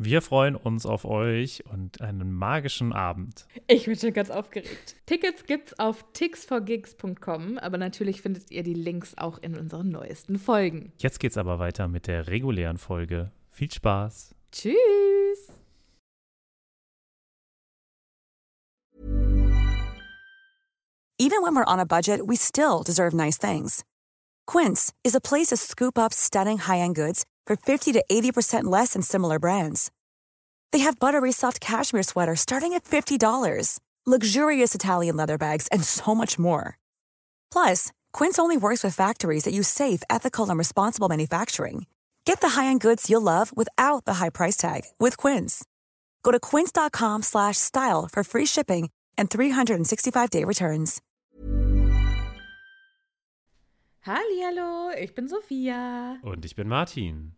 Wir freuen uns auf euch und einen magischen Abend. Ich bin schon ganz aufgeregt. Tickets gibt's auf tixforgigs.com, aber natürlich findet ihr die Links auch in unseren neuesten Folgen. Jetzt geht's aber weiter mit der regulären Folge. Viel Spaß. Tschüss. Even when we're on a budget, we still deserve nice things. Quince is a place to scoop up stunning high-end goods for 50 to 80% less than similar brands. They have buttery soft cashmere sweaters starting at $50, luxurious Italian leather bags, and so much more. Plus, Quince only works with factories that use safe, ethical, and responsible manufacturing. Get the high-end goods you'll love without the high price tag with Quince. Go to quince.com/style for free shipping and 365-day returns. Hallihallo, ich bin Sophia. Und ich bin Martin.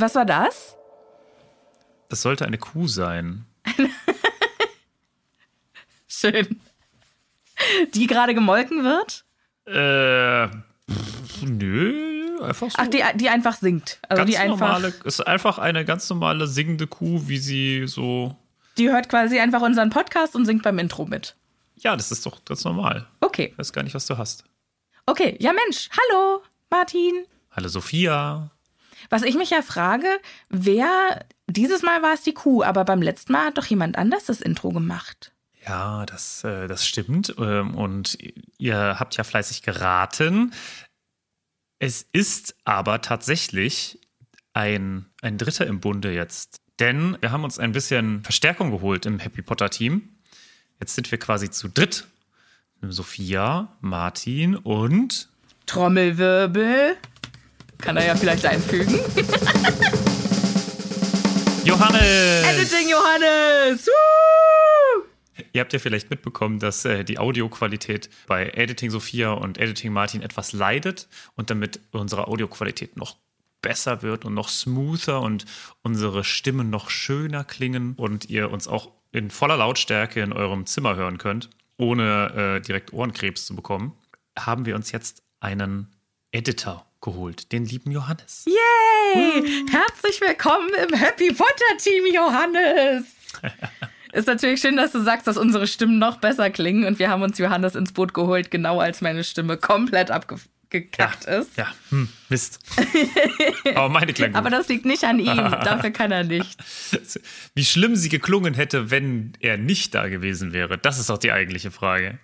Was war das? Das sollte eine Kuh sein. Schön. Die gerade gemolken wird? Äh, pff, nö, einfach so. Ach, die, die einfach singt. Also ganz die einfach. normale, ist einfach eine ganz normale singende Kuh, wie sie so. Die hört quasi einfach unseren Podcast und singt beim Intro mit. Ja, das ist doch ganz normal. Okay. Ich weiß gar nicht, was du hast. Okay. Ja, Mensch. Hallo, Martin. Hallo Sophia. Was ich mich ja frage, wer. Dieses Mal war es die Kuh, aber beim letzten Mal hat doch jemand anders das Intro gemacht. Ja, das, äh, das stimmt. Ähm, Und ihr habt ja fleißig geraten. Es ist aber tatsächlich ein, ein Dritter im Bunde jetzt. Denn wir haben uns ein bisschen Verstärkung geholt im Happy Potter-Team. Jetzt sind wir quasi zu dritt. Sophia, Martin und Trommelwirbel. Kann er ja vielleicht einfügen. Johannes! Editing Johannes! Woo! Ihr habt ja vielleicht mitbekommen, dass äh, die Audioqualität bei Editing Sophia und Editing Martin etwas leidet und damit unsere Audioqualität noch besser wird und noch smoother und unsere Stimmen noch schöner klingen und ihr uns auch in voller Lautstärke in eurem Zimmer hören könnt, ohne äh, direkt Ohrenkrebs zu bekommen, haben wir uns jetzt einen Editor geholt, den lieben Johannes. Yay! Herzlich willkommen im Happy Potter Team, Johannes! Ist natürlich schön, dass du sagst, dass unsere Stimmen noch besser klingen und wir haben uns Johannes ins Boot geholt, genau als meine Stimme komplett abgekackt ja, ist. Ja, hm, Mist. Aber meine klang gut. Aber das liegt nicht an ihm, dafür kann er nicht. Wie schlimm sie geklungen hätte, wenn er nicht da gewesen wäre, das ist auch die eigentliche Frage.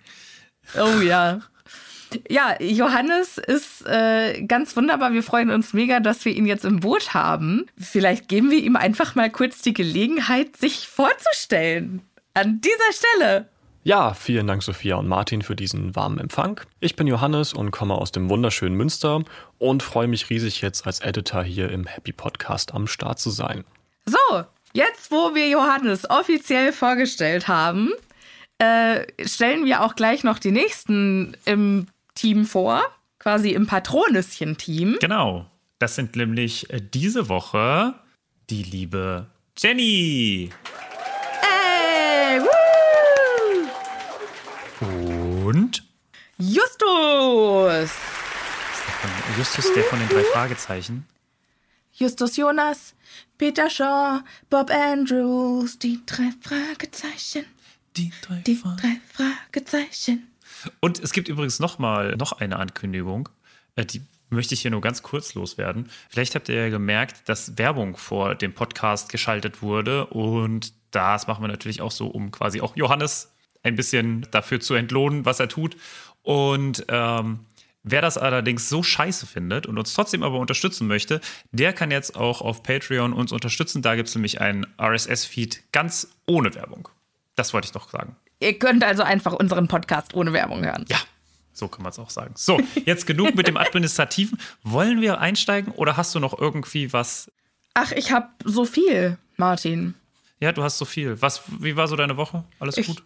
Oh ja. Ja, Johannes ist äh, ganz wunderbar. Wir freuen uns mega, dass wir ihn jetzt im Boot haben. Vielleicht geben wir ihm einfach mal kurz die Gelegenheit, sich vorzustellen. An dieser Stelle. Ja, vielen Dank Sophia und Martin für diesen warmen Empfang. Ich bin Johannes und komme aus dem wunderschönen Münster und freue mich riesig jetzt als Editor hier im Happy Podcast am Start zu sein. So, jetzt wo wir Johannes offiziell vorgestellt haben, äh, stellen wir auch gleich noch die nächsten im Team vor, quasi im Patronüschen-Team. Genau. Das sind nämlich äh, diese Woche die liebe Jenny. Ey, woo! Und Justus! Justus, der von den drei Fragezeichen. Justus Jonas, Peter Shaw, Bob Andrews, die drei Fragezeichen. Die drei Die drei Fragezeichen. Und es gibt übrigens noch mal noch eine Ankündigung, äh, die möchte ich hier nur ganz kurz loswerden. Vielleicht habt ihr ja gemerkt, dass Werbung vor dem Podcast geschaltet wurde und das machen wir natürlich auch so, um quasi auch Johannes ein bisschen dafür zu entlohnen, was er tut. Und ähm, wer das allerdings so scheiße findet und uns trotzdem aber unterstützen möchte, der kann jetzt auch auf Patreon uns unterstützen. Da gibt es nämlich einen RSS-Feed ganz ohne Werbung. Das wollte ich noch sagen. Ihr könnt also einfach unseren Podcast ohne Werbung hören. Ja, so kann man es auch sagen. So, jetzt genug mit dem Administrativen. Wollen wir einsteigen oder hast du noch irgendwie was? Ach, ich hab so viel, Martin. Ja, du hast so viel. Was, wie war so deine Woche? Alles Ich- gut?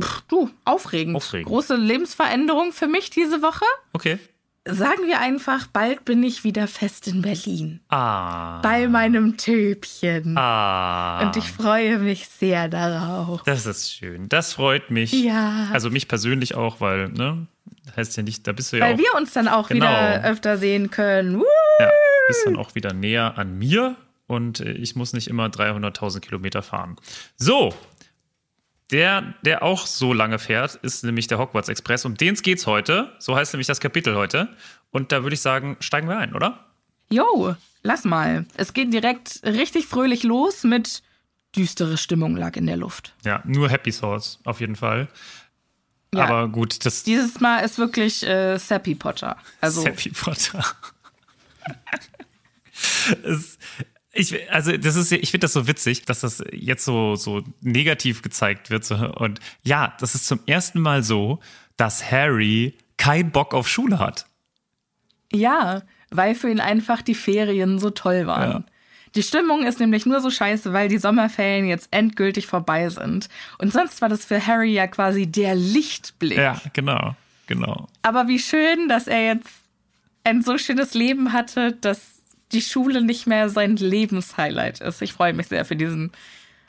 Pff, du, aufregend. Aufregend. Große Lebensveränderung für mich diese Woche. Okay. Sagen wir einfach, bald bin ich wieder fest in Berlin. Ah. Bei meinem Töpchen. Ah. Und ich freue mich sehr darauf. Das ist schön. Das freut mich. Ja. Also mich persönlich auch, weil, ne? Heißt ja nicht, da bist du ja Weil auch. wir uns dann auch Genau. wieder öfter sehen können. Woo! Ja, bist dann auch wieder näher an mir und äh, ich muss nicht immer 300.000 Kilometer fahren. So, der, der auch so lange fährt, ist nämlich der Hogwarts Express. Um den geht's heute. So heißt nämlich das Kapitel heute. Und da würde ich sagen, steigen wir ein, oder? Jo, lass mal. Es geht direkt richtig fröhlich los mit düstere Stimmung lag in der Luft. Ja, nur Happy Souls, auf jeden Fall. Ja. Aber gut, das Dieses Mal ist wirklich äh, Sappy Potter. Also Happy Potter. es, ich, also das ist, ich finde das so witzig, dass das jetzt so, so negativ gezeigt wird. Und ja, das ist zum ersten Mal so, dass Harry keinen Bock auf Schule hat. ja, weil für ihn einfach die Ferien so toll waren. Ja. Die Stimmung ist nämlich nur so scheiße, weil die Sommerferien jetzt endgültig vorbei sind. Und sonst war das für Harry ja quasi der Lichtblick. Ja, genau, genau. Aber wie schön, dass er jetzt ein so schönes Leben hatte, dass die Schule nicht mehr sein Lebenshighlight ist. Ich freue mich sehr für diesen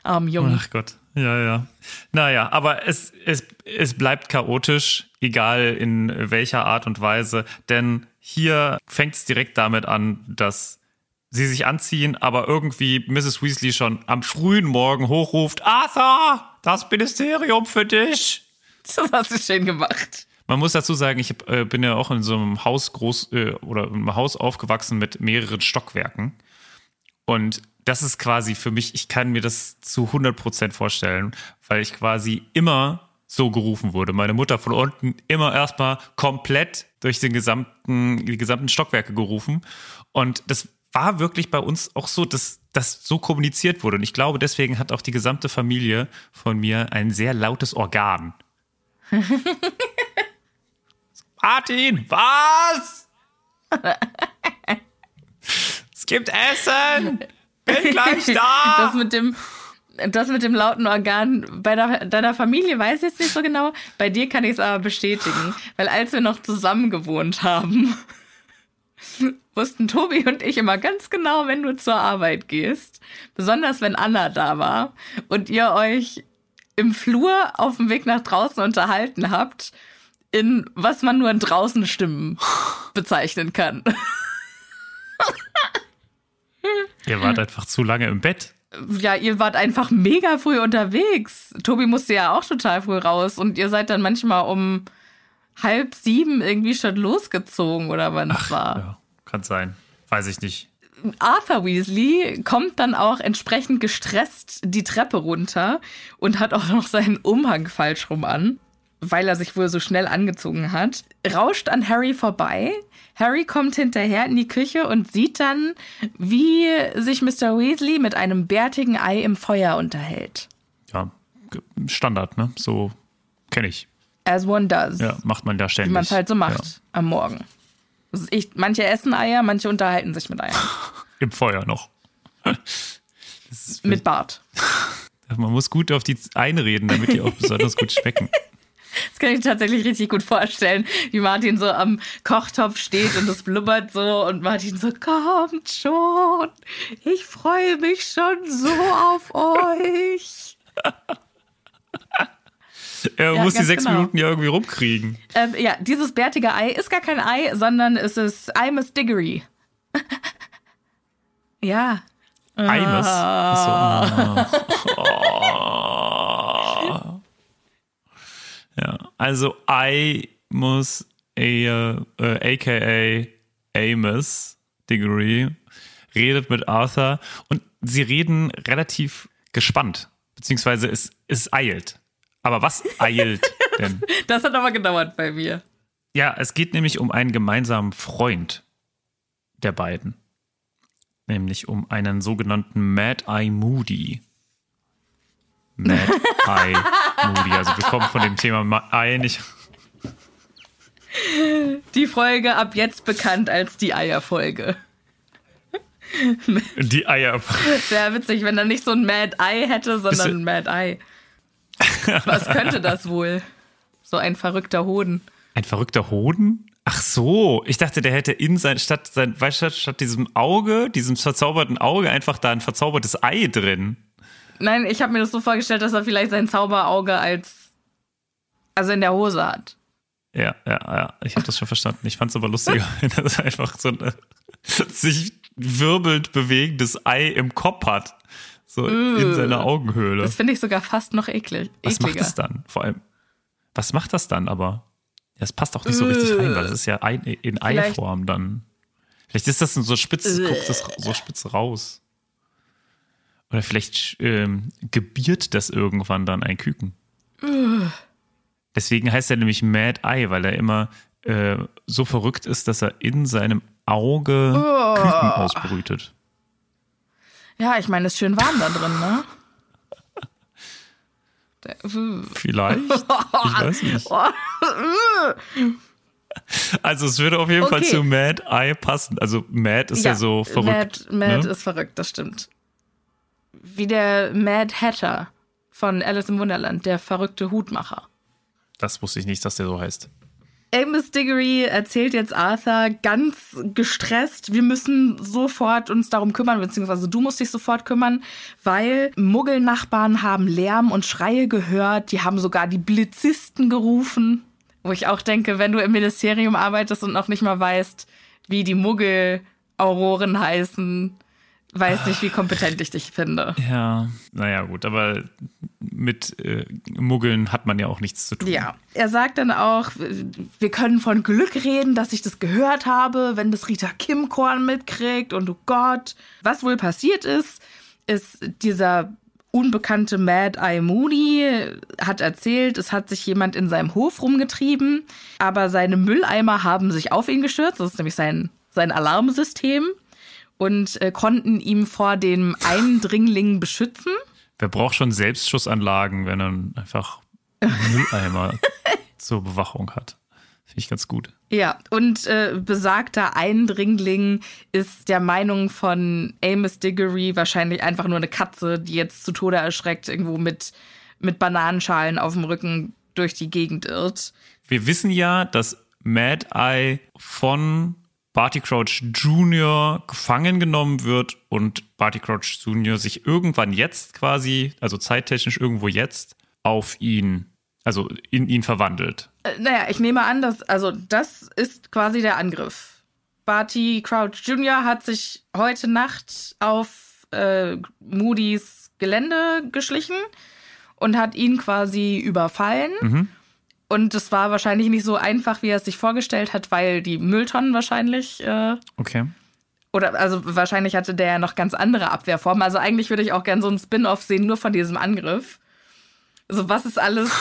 armen Jungen. Ach Gott. Ja, ja. Naja, aber es, es, es bleibt chaotisch, egal in welcher Art und Weise. Denn hier fängt es direkt damit an, dass sie sich anziehen, aber irgendwie Mrs. Weasley schon am frühen Morgen hochruft: Arthur, das Ministerium für dich. Das hast du schön gemacht. Man muss dazu sagen, ich hab, äh, bin ja auch in so einem Haus groß äh, oder einem Haus aufgewachsen mit mehreren Stockwerken. Und das ist quasi für mich, ich kann mir das zu 100% vorstellen, weil ich quasi immer so gerufen wurde. Meine Mutter von unten immer erstmal komplett durch den gesamten, die gesamten Stockwerke gerufen. Und das war wirklich bei uns auch so, dass das so kommuniziert wurde. Und ich glaube, deswegen hat auch die gesamte Familie von mir ein sehr lautes Organ. Martin, was? es gibt Essen! Bin gleich da! Das mit dem, das mit dem lauten Organ bei der, deiner Familie weiß ich jetzt nicht so genau. Bei dir kann ich es aber bestätigen. Weil als wir noch zusammen gewohnt haben, wussten Tobi und ich immer ganz genau, wenn du zur Arbeit gehst. Besonders wenn Anna da war und ihr euch im Flur auf dem Weg nach draußen unterhalten habt, in was man nur in draußen Stimmen bezeichnen kann. Ihr wart einfach zu lange im Bett. Ja, ihr wart einfach mega früh unterwegs. Tobi musste ja auch total früh raus und ihr seid dann manchmal um halb sieben irgendwie schon losgezogen oder wann es war. Ja, kann sein. Weiß ich nicht. Arthur Weasley kommt dann auch entsprechend gestresst die Treppe runter und hat auch noch seinen Umhang falsch rum an, weil er sich wohl so schnell angezogen hat. Rauscht an Harry vorbei. Harry kommt hinterher in die Küche und sieht dann, wie sich Mr. Weasley mit einem bärtigen Ei im Feuer unterhält. Ja, Standard, ne? So kenne ich. As one does. Ja, macht man da ständig. Wie man es halt so macht ja. am Morgen. Ich, manche essen Eier, manche unterhalten sich mit Eiern. Im Feuer noch. mit Bart. Man muss gut auf die einreden, damit die auch besonders gut schmecken. Das kann ich tatsächlich richtig gut vorstellen, wie Martin so am Kochtopf steht und es blubbert so und Martin so, kommt schon, ich freue mich schon so auf euch. Er ja, muss die sechs genau. Minuten ja irgendwie rumkriegen. Ähm, ja, dieses bärtige Ei ist gar kein Ei, sondern es ist Imus Diggory. ja. Imus? Ah. Oh. Also I muss äh, aka Amos Diggory redet mit Arthur und sie reden relativ gespannt, beziehungsweise es, es eilt. Aber was eilt denn? Das hat aber gedauert bei mir. Ja, es geht nämlich um einen gemeinsamen Freund der beiden. Nämlich um einen sogenannten Mad Eye Moody. Mad Eye Moody. Also wir kommen von dem Thema Eye nicht. Die Folge ab jetzt bekannt als die Eierfolge. Die Eier. Wäre witzig, wenn er nicht so ein Mad Eye hätte, sondern ein Mad Eye. Was könnte das wohl? So ein verrückter Hoden. Ein verrückter Hoden? Ach so, ich dachte, der hätte in sein, statt, sein, weißt du, statt diesem Auge, diesem verzauberten Auge, einfach da ein verzaubertes Ei drin. Nein, ich habe mir das so vorgestellt, dass er vielleicht sein Zauberauge als, also in der Hose hat. Ja, ja, ja, ich habe das schon verstanden. Ich fand es aber lustiger, wenn er einfach so ein sich wirbelnd bewegendes Ei im Kopf hat. So uh, in seiner Augenhöhle. Das finde ich sogar fast noch eklig. Was macht es dann? Vor allem, was macht das dann aber? Das passt auch nicht so richtig rein, weil das ist ja in Eiform dann. Vielleicht ist das so spitz, guckt das so spitz raus. Oder vielleicht ähm, gebiert das irgendwann dann ein Küken. Deswegen heißt er nämlich Mad Eye, weil er immer äh, so verrückt ist, dass er in seinem Auge Küken ausbrütet. Ja, ich meine, es ist schön warm da drin, ne? Vielleicht. Ich weiß nicht. Also es würde auf jeden okay. Fall zu Mad Eye passen. Also Mad ist ja, ja so verrückt. Mad, Mad ne? ist verrückt, das stimmt. Wie der Mad Hatter von Alice im Wunderland, der verrückte Hutmacher. Das wusste ich nicht, dass der so heißt. Amos Diggory erzählt jetzt Arthur ganz gestresst, wir müssen sofort uns darum kümmern, beziehungsweise du musst dich sofort kümmern, weil Muggelnachbarn haben Lärm und Schreie gehört, die haben sogar die Blitzisten gerufen. Wo ich auch denke, wenn du im Ministerium arbeitest und noch nicht mal weißt, wie die Muggel-Auroren heißen, weiß nicht, wie kompetent ich dich finde. Ja, naja, gut, aber mit äh, Muggeln hat man ja auch nichts zu tun. Ja, er sagt dann auch, wir können von Glück reden, dass ich das gehört habe, wenn das Rita Kim Korn mitkriegt und oh Gott. Was wohl passiert ist, ist dieser unbekannte Mad Eye Moody hat erzählt, es hat sich jemand in seinem Hof rumgetrieben, aber seine Mülleimer haben sich auf ihn gestürzt. Das ist nämlich sein, sein Alarmsystem und äh, konnten ihn vor dem Eindringling beschützen. Wer braucht schon Selbstschussanlagen, wenn er einfach Mülleimer zur Bewachung hat? Finde ich ganz gut. Ja, und äh, besagter Eindringling ist der Meinung von Amos Diggory wahrscheinlich einfach nur eine Katze, die jetzt zu Tode erschreckt irgendwo mit, mit Bananenschalen auf dem Rücken durch die Gegend irrt. Wir wissen ja, dass Mad Eye von Barty Crouch Jr. gefangen genommen wird und Barty Crouch Jr. sich irgendwann jetzt quasi, also zeittechnisch irgendwo jetzt, auf ihn, also in ihn verwandelt. Äh, naja, ich nehme an, dass, also das ist quasi der Angriff. Barty Crouch Jr. hat sich heute Nacht auf äh, Moody's Gelände geschlichen und hat ihn quasi überfallen. Mhm. Und es war wahrscheinlich nicht so einfach, wie er es sich vorgestellt hat, weil die Mülltonnen wahrscheinlich. Äh, Okay. oder also wahrscheinlich hatte der ja noch ganz andere Abwehrformen. Also eigentlich würde ich auch gerne so einen Spin-off sehen, nur von diesem Angriff. So, was ist alles.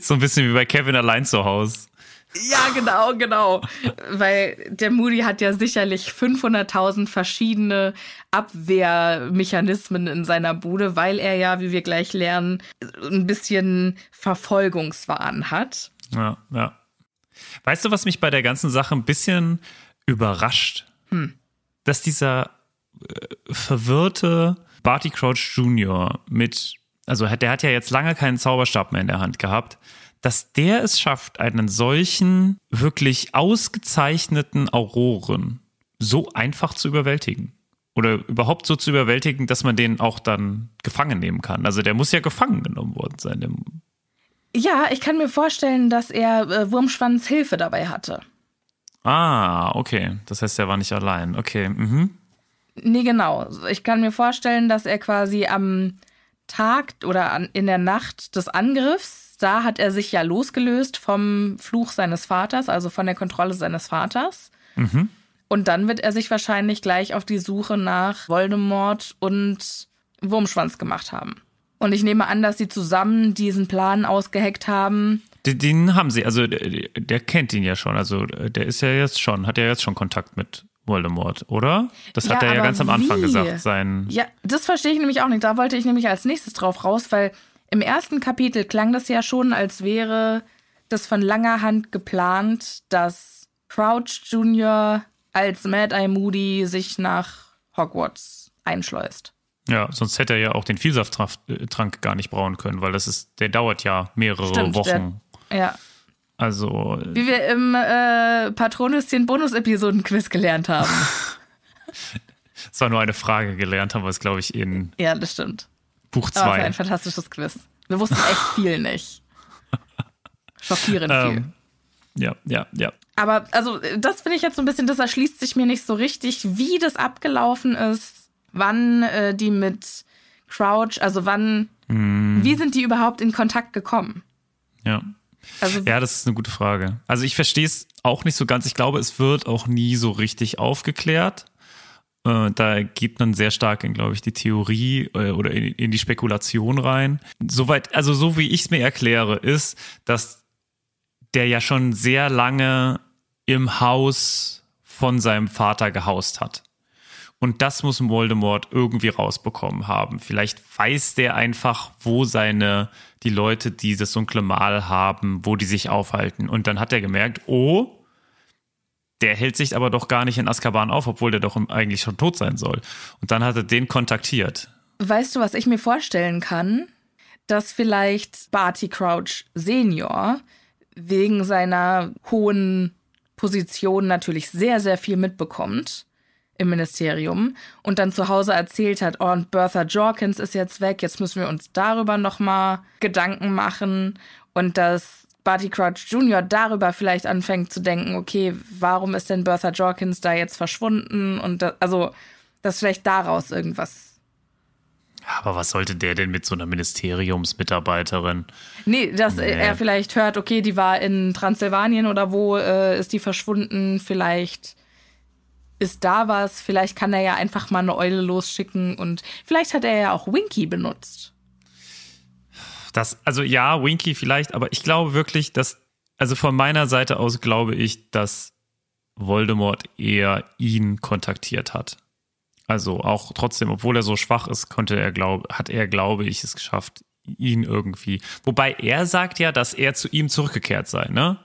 So ein bisschen wie bei Kevin allein zu Hause. Ja, genau, genau. Weil der Moody hat ja sicherlich 500.000 verschiedene Abwehrmechanismen in seiner Bude, weil er ja, wie wir gleich lernen, ein bisschen Verfolgungswahn hat. Ja, ja. Weißt du, was mich bei der ganzen Sache ein bisschen überrascht? Dass dieser äh, verwirrte Barty Crouch Jr. mit, also der hat ja jetzt lange keinen Zauberstab mehr in der Hand gehabt, dass der es schafft, einen solchen wirklich ausgezeichneten Auroren so einfach zu überwältigen. Oder überhaupt so zu überwältigen, dass man den auch dann gefangen nehmen kann. Also der muss ja gefangen genommen worden sein. Ja, ich kann mir vorstellen, dass er äh, Wurmschwanz Hilfe dabei hatte. Ah, okay. Das heißt, er war nicht allein. Okay. Mhm. Nee, genau. Ich kann mir vorstellen, dass er quasi am Tag oder an, in der Nacht des Angriffs, da hat er sich ja losgelöst vom Fluch seines Vaters, also von der Kontrolle seines Vaters. Mhm. Und dann wird er sich wahrscheinlich gleich auf die Suche nach Voldemort und Wurmschwanz gemacht haben. Und ich nehme an, dass sie zusammen diesen Plan ausgeheckt haben. Den, den haben sie, also der, der kennt ihn ja schon. Also der ist ja jetzt schon, hat ja jetzt schon Kontakt mit Voldemort, oder? Das hat Ja, er ja ganz am Anfang wie? gesagt. Sein, Ja, das verstehe ich nämlich auch nicht. Da wollte ich nämlich als nächstes drauf raus, weil im ersten Kapitel klang das ja schon, als wäre das von langer Hand geplant, dass Crouch Jr. als Mad Eye Moody sich nach Hogwarts einschleust. ja, sonst hätte er ja auch den Vielsafttrank gar nicht brauen können, weil das ist, der dauert ja mehrere Stimmt, Wochen. Ja. Also, Wie wir im äh, Patronüschen Bonus-Episoden-Quiz gelernt haben. es war nur eine Frage gelernt, haben wir es, glaube ich, in ja, das stimmt. Buch Aber es war 2. ein fantastisches Quiz. Wir wussten echt viel nicht. Schockierend viel. Ähm, ja, ja, ja. Aber also das finde ich jetzt so ein bisschen, das erschließt sich mir nicht so richtig, wie das abgelaufen ist, wann äh, die mit Crouch, also wann, wie sind die überhaupt in Kontakt gekommen? Ja. Also Ja, das ist eine gute Frage. Also ich verstehe es auch nicht so ganz. Ich glaube, es wird auch nie so richtig aufgeklärt. Äh, da geht man sehr stark in, glaube ich, die Theorie äh, oder in, die Spekulation rein. Soweit, also so wie ich es mir erkläre, ist, dass der ja schon sehr lange im Haus von seinem Vater gehaust hat. Und das muss Voldemort irgendwie rausbekommen haben. Vielleicht weiß der einfach, wo seine, die Leute, die das dunkle Mal haben, wo die sich aufhalten. Und dann hat er gemerkt, oh, der hält sich aber doch gar nicht in Azkaban auf, obwohl der doch eigentlich schon tot sein soll. Und dann hat er den kontaktiert. weißt du, was ich mir vorstellen kann? Dass vielleicht Barty Crouch Senior wegen seiner hohen Position natürlich sehr, sehr viel mitbekommt im Ministerium und dann zu Hause erzählt hat, oh, und Bertha Jorkins ist jetzt weg, jetzt müssen wir uns darüber nochmal Gedanken machen und dass Barty Crouch Jr. darüber vielleicht anfängt zu denken, okay, warum ist denn Bertha Jorkins da jetzt verschwunden und da, also, dass vielleicht daraus irgendwas Aber was sollte der denn mit so einer Ministeriumsmitarbeiterin? Nee, dass Nee. er vielleicht hört, okay, die war in Transsilvanien oder wo äh, ist die verschwunden, vielleicht ist da was, vielleicht kann er ja einfach mal eine Eule losschicken und vielleicht hat er ja auch Winky benutzt. Das, also ja, Winky vielleicht, aber ich glaube wirklich, dass, also von meiner Seite aus glaube ich, dass Voldemort eher ihn kontaktiert hat. Also auch trotzdem, obwohl er so schwach ist, konnte er glaub, hat er, glaube ich, es geschafft, ihn irgendwie. Wobei er sagt ja, dass er zu ihm zurückgekehrt sei, ne?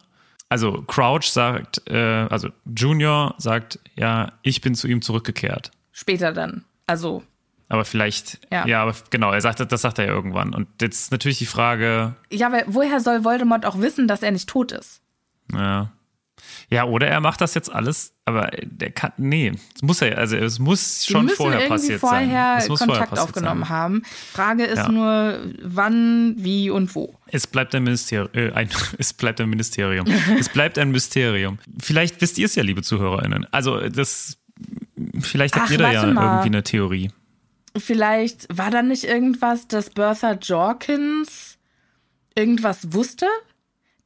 Also Crouch sagt, äh, also Junior sagt, ja, ich bin zu ihm zurückgekehrt. Später dann. Also. Aber vielleicht, ja, Ja. aber genau, er sagt, das sagt er ja irgendwann. Und jetzt ist natürlich die Frage, Ja, weil woher soll Voldemort auch wissen, dass er nicht tot ist? ja. Ja, oder er macht das jetzt alles, aber der kann, nee, es muss er, also es muss schon vorher passiert vorher sein. Es muss vorher Kontakt aufgenommen sein. haben. Frage ist Ja. nur, wann, wie und wo. Es bleibt ein Ministerium. Äh, ein, es bleibt ein Ministerium. es bleibt ein Mysterium. Vielleicht wisst ihr es ja, liebe ZuhörerInnen. Also, das. Vielleicht habt Ach, ihr da ja mal. irgendwie eine Theorie. Vielleicht war da nicht irgendwas, dass Bertha Jorkins irgendwas wusste?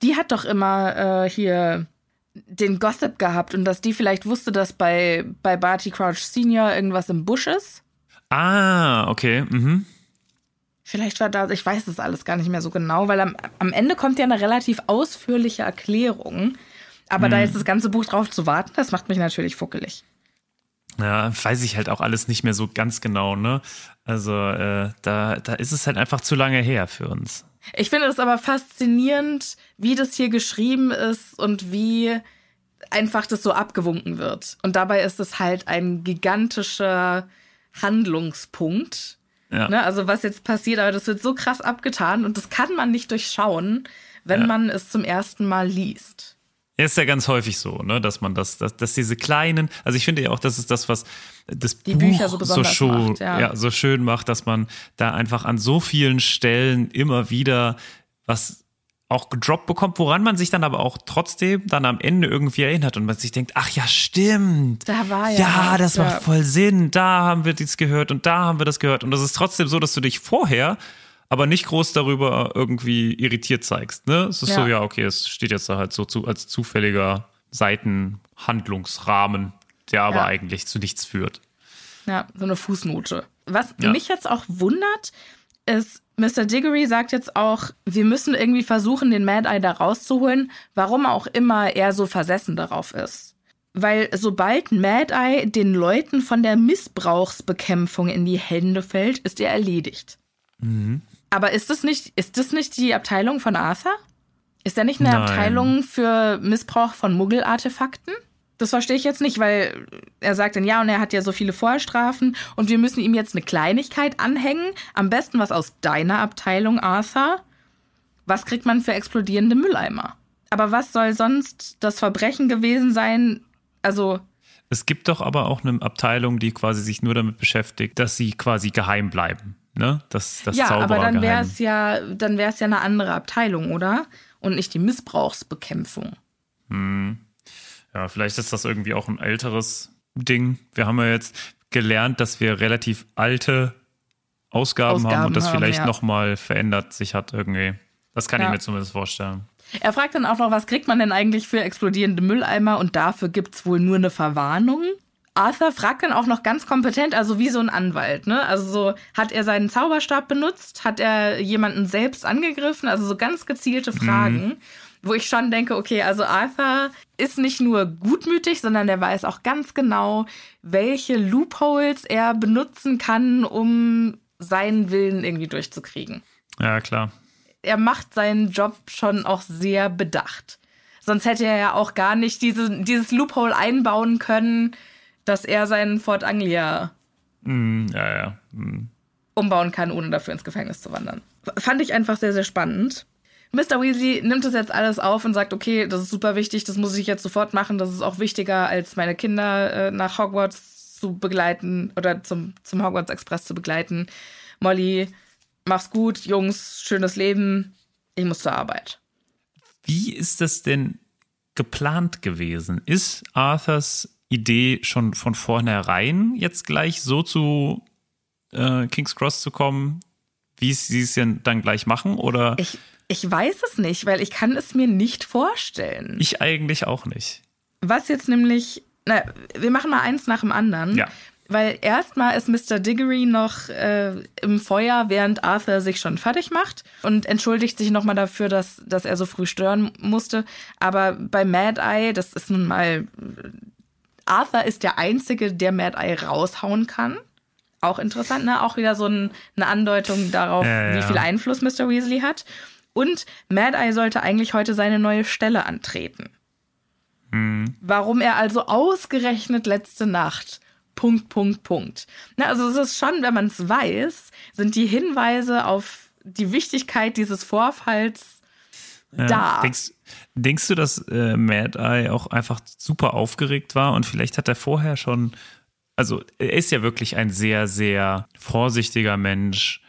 Die hat doch immer äh, hier den Gossip gehabt und dass die vielleicht wusste, dass bei, bei Barty Crouch Senior irgendwas im Busch ist. Ah, okay. Mhm. Vielleicht war da, ich weiß das alles gar nicht mehr so genau, weil am, am Ende kommt ja eine relativ ausführliche Erklärung. Aber da jetzt das ganze Buch drauf zu warten, das macht mich natürlich fuckelig. Ja, weiß ich halt auch alles nicht mehr so ganz genau, ne? Also, äh, da, da ist es halt einfach zu lange her für uns. Ich finde es aber faszinierend, wie das hier geschrieben ist und wie einfach das so abgewunken wird. Und dabei ist es halt ein gigantischer Handlungspunkt. Ja. Ne? Also was jetzt passiert, aber das wird so krass abgetan und das kann man nicht durchschauen, wenn Ja. man es zum ersten Mal liest. Ist ja ganz häufig so, ne, dass man das, dass, dass diese kleinen, also ich finde ja auch, das ist das, was das Die Buch Bücher so besonders schön, macht, ja. so schön macht, dass man da einfach an so vielen Stellen immer wieder was auch gedroppt bekommt, woran man sich dann aber auch trotzdem dann am Ende irgendwie erinnert und man sich denkt, ach ja, stimmt. Da war ja Ja, das ja. macht voll Sinn. Da haben wir dies gehört und da haben wir das gehört. Und das ist trotzdem so, dass du dich vorher aber nicht groß darüber irgendwie irritiert zeigst. Ne? Es ist Ja. so, ja, okay, es steht jetzt da halt so zu, als zufälliger Seitenhandlungsrahmen, der aber Ja. eigentlich zu nichts führt. Ja, so eine Fußnote. Was Ja. mich jetzt auch wundert, ist, Mr. Diggory sagt jetzt auch, wir müssen irgendwie versuchen, den Mad Eye da rauszuholen, warum auch immer er so versessen darauf ist. Weil sobald Mad Eye den Leuten von der Missbrauchsbekämpfung in die Hände fällt, ist er erledigt. Mhm. Aber ist das nicht, ist das nicht die Abteilung von Arthur? Ist er nicht eine Nein. Abteilung für Missbrauch von Muggelartefakten? Das verstehe ich jetzt nicht, weil er sagt dann ja und er hat ja so viele Vorstrafen und wir müssen ihm jetzt eine Kleinigkeit anhängen. Am besten was aus deiner Abteilung, Arthur. Was kriegt man für explodierende Mülleimer? Aber was soll sonst das Verbrechen gewesen sein? Also, Es gibt doch aber auch eine Abteilung, die quasi sich nur damit beschäftigt, dass sie quasi geheim bleiben. Ne? Das, das ja, aber dann wäre es ja, dann wäre es ja eine andere Abteilung, oder? Und nicht die Missbrauchsbekämpfung. Ja, vielleicht ist das irgendwie auch ein älteres Ding. Wir haben ja jetzt gelernt, dass wir relativ alte Ausgaben, haben Ausgaben und das haben, vielleicht ja. nochmal verändert sich hat irgendwie. Das kann Ja. ich mir zumindest vorstellen. Er fragt dann auch noch, was kriegt man denn eigentlich für explodierende Mülleimer? Und dafür gibt's wohl nur eine Verwarnung. Arthur fragt dann auch noch ganz kompetent, also wie so ein Anwalt, ne? Also so, hat er seinen Zauberstab benutzt? Hat er jemanden selbst angegriffen? Also so ganz gezielte Fragen, wo ich schon denke, okay, also Arthur ist nicht nur gutmütig, sondern der weiß auch ganz genau, welche Loopholes er benutzen kann, um seinen Willen irgendwie durchzukriegen Ja, klar. er macht seinen Job schon auch sehr bedacht. Sonst hätte er ja auch gar nicht diese, dieses Loophole einbauen können, dass er seinen Fort Anglia Mm, ja, ja. Mm. umbauen kann, ohne dafür ins Gefängnis zu wandern. Fand ich einfach sehr, sehr spannend. Mr. Weasley nimmt das jetzt alles auf und sagt, okay, das ist super wichtig, das muss ich jetzt sofort machen, das ist auch wichtiger, als meine Kinder äh, nach Hogwarts zu begleiten oder zum, zum Hogwarts Express zu begleiten. Molly, mach's gut, Jungs, schönes Leben, ich muss zur Arbeit. Wie ist das denn geplant gewesen? Ist Arthurs Idee schon von vornherein jetzt gleich so zu äh, King's Cross zu kommen, wie sie es dann gleich machen? Oder Ich, ich weiß es nicht, weil ich kann es mir nicht vorstellen. ich eigentlich auch nicht? Was jetzt nämlich, na, wir machen mal eins nach dem anderen. Ja. Weil erstmal ist Mr. Diggory noch äh, im Feuer, während Arthur sich schon fertig macht und entschuldigt sich nochmal dafür, dass, dass er so früh stören musste. Aber bei Mad Eye, das ist nun mal, Arthur ist der Einzige, der Mad Eye raushauen kann. Auch interessant, ne? Auch wieder so ein, eine Andeutung darauf, Ja, wie viel Einfluss Mr. Weasley hat. Und Mad Eye sollte eigentlich heute seine neue Stelle antreten. Hm. Warum er also ausgerechnet letzte Nacht Punkt, Punkt, Punkt. Na, also es ist schon, wenn man es weiß, sind die Hinweise auf die Wichtigkeit dieses Vorfalls Ja. da. Denkst, denkst du, dass äh, Mad Eye auch einfach super aufgeregt war und vielleicht hat er vorher schon, also er ist ja wirklich ein sehr, sehr vorsichtiger Mensch,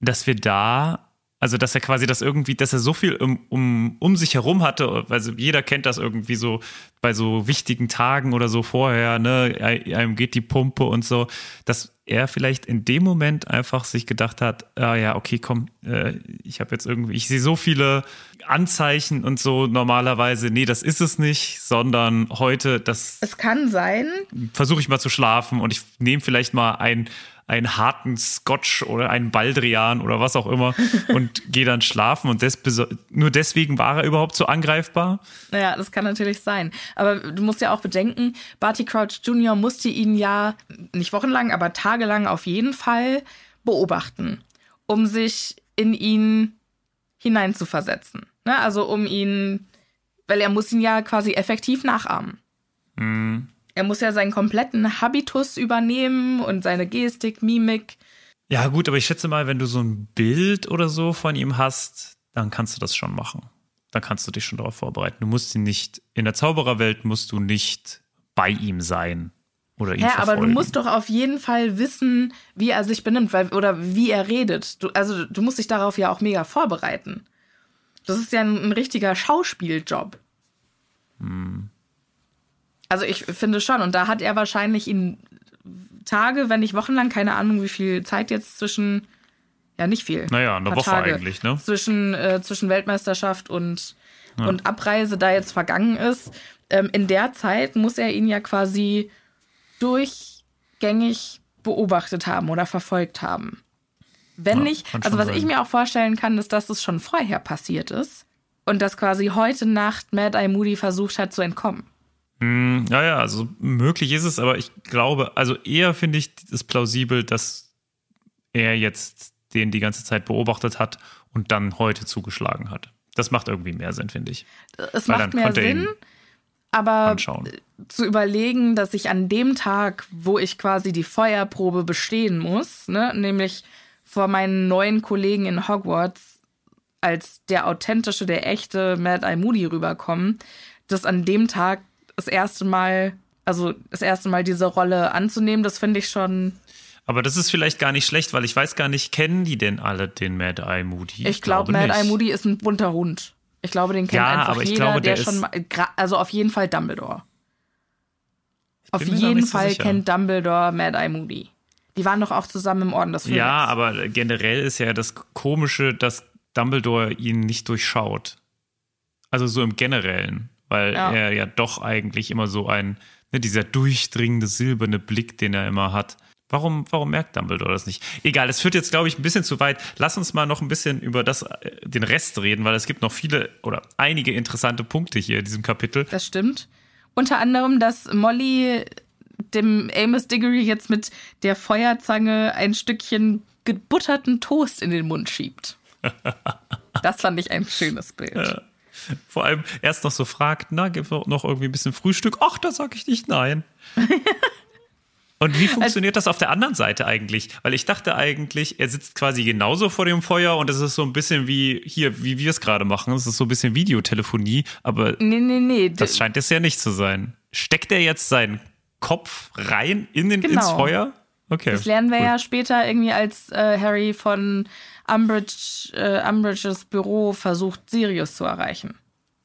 dass wir da, also dass er quasi das irgendwie, dass er so viel um, um, um sich herum hatte, also jeder kennt das irgendwie so bei so wichtigen Tagen oder so vorher, ne, einem geht die Pumpe und so, dass er vielleicht in dem Moment einfach sich gedacht hat, ah ja, okay, komm, äh, ich habe jetzt irgendwie, ich sehe so viele Anzeichen und so normalerweise, nee, das ist es nicht, sondern heute, das Es kann sein, versuche ich mal zu schlafen und ich nehme vielleicht mal ein einen harten Scotch oder einen Baldrian oder was auch immer und gehe dann schlafen und des, nur deswegen war er überhaupt so angreifbar. Naja, das kann natürlich sein. Aber du musst ja auch bedenken, Barty Crouch Jr. musste ihn ja nicht wochenlang, aber tagelang auf jeden Fall beobachten, um sich in ihn hineinzuversetzen. Ne? Also um ihn, weil er muss ihn ja quasi effektiv nachahmen. Hm. Er muss ja seinen kompletten Habitus übernehmen und seine Gestik, Mimik. Ja, gut, aber ich schätze mal, wenn du so ein Bild oder so von ihm hast, dann kannst du das schon machen. Dann kannst du dich schon darauf vorbereiten. Du musst ihn nicht, in der Zaubererwelt musst du nicht bei ihm sein oder ihn Ja, verfolgen. aber du musst doch auf jeden Fall wissen, wie er sich benimmt weil, oder wie er redet. Du, also du musst dich darauf ja auch mega vorbereiten. Das ist ja ein, ein richtiger Schauspieljob. Hm. Also ich finde schon. Und da hat er wahrscheinlich in Tage, wenn nicht wochenlang, keine Ahnung, wie viel Zeit jetzt zwischen, ja nicht viel. Naja, eine Woche Tage eigentlich, ne? Zwischen, äh, zwischen Weltmeisterschaft und, und Abreise da jetzt vergangen ist. Ähm, in der Zeit muss er ihn ja quasi durchgängig beobachtet haben oder verfolgt haben. Wenn Ja, nicht, also was ich sein. mir auch vorstellen kann, ist, dass es schon vorher passiert ist und dass quasi heute Nacht Mad Eye Moody versucht hat zu entkommen. Hm, ja, ja, also möglich ist es, aber ich glaube, also eher finde ich es plausibel, dass er jetzt den die ganze Zeit beobachtet hat und dann heute zugeschlagen hat. Das macht irgendwie mehr Sinn, finde ich. Es Weil macht mehr Sinn, aber anschauen. zu überlegen, dass ich an dem Tag, wo ich quasi die Feuerprobe bestehen muss, ne, nämlich vor meinen neuen Kollegen in Hogwarts als der authentische, der echte Mad Eye Moody rüberkommen, dass an dem Tag das erste Mal, also das erste Mal diese Rolle anzunehmen, das finde ich schon, Aber das ist vielleicht gar nicht schlecht, weil ich weiß gar nicht, kennen die denn alle den Mad Eye Moody? ich, glaube, Mad nicht. Eye Moody ist ein bunter Hund. Ich glaube, den kennt Ja, einfach aber ich jeder, glaube, der, der schon mal, also auf jeden Fall Dumbledore. Auf jeden so Fall sicher. kennt Dumbledore Mad Eye Moody. Die waren doch auch zusammen im Orden des Phönix. Ja, aber generell ist ja das Komische, dass Dumbledore ihn nicht durchschaut. Also so im Generellen, weil Ja. er ja doch eigentlich immer so ein, ne, dieser durchdringende silberne Blick, den er immer hat. Warum, warum merkt Dumbledore das nicht? Egal, es führt jetzt, glaube ich, ein bisschen zu weit. Lass uns mal noch ein bisschen über das, äh, den Rest reden, weil es gibt noch viele oder einige interessante Punkte hier in diesem Kapitel. Das stimmt. Unter anderem, dass Molly dem Amos Diggory jetzt mit der Feuerzange ein Stückchen gebutterten Toast in den Mund schiebt. Das fand ich ein schönes Bild. Vor allem erst noch so fragt, na, gibt es noch irgendwie ein bisschen Frühstück? Ach, da sag ich nicht nein. Und wie funktioniert das auf der anderen Seite eigentlich? Weil ich dachte eigentlich, er sitzt quasi genauso vor dem Feuer und es ist so ein bisschen wie hier, wie wir es gerade machen. Es ist so ein bisschen Videotelefonie, aber Nee, nee, nee. das scheint es ja nicht zu sein. Steckt er jetzt seinen Kopf rein in den, ins Genau. Feuer? Okay. Das lernen wir gut. ja später irgendwie, als äh, Harry von Umbridge, äh, Umbridges Büro versucht, Sirius zu erreichen.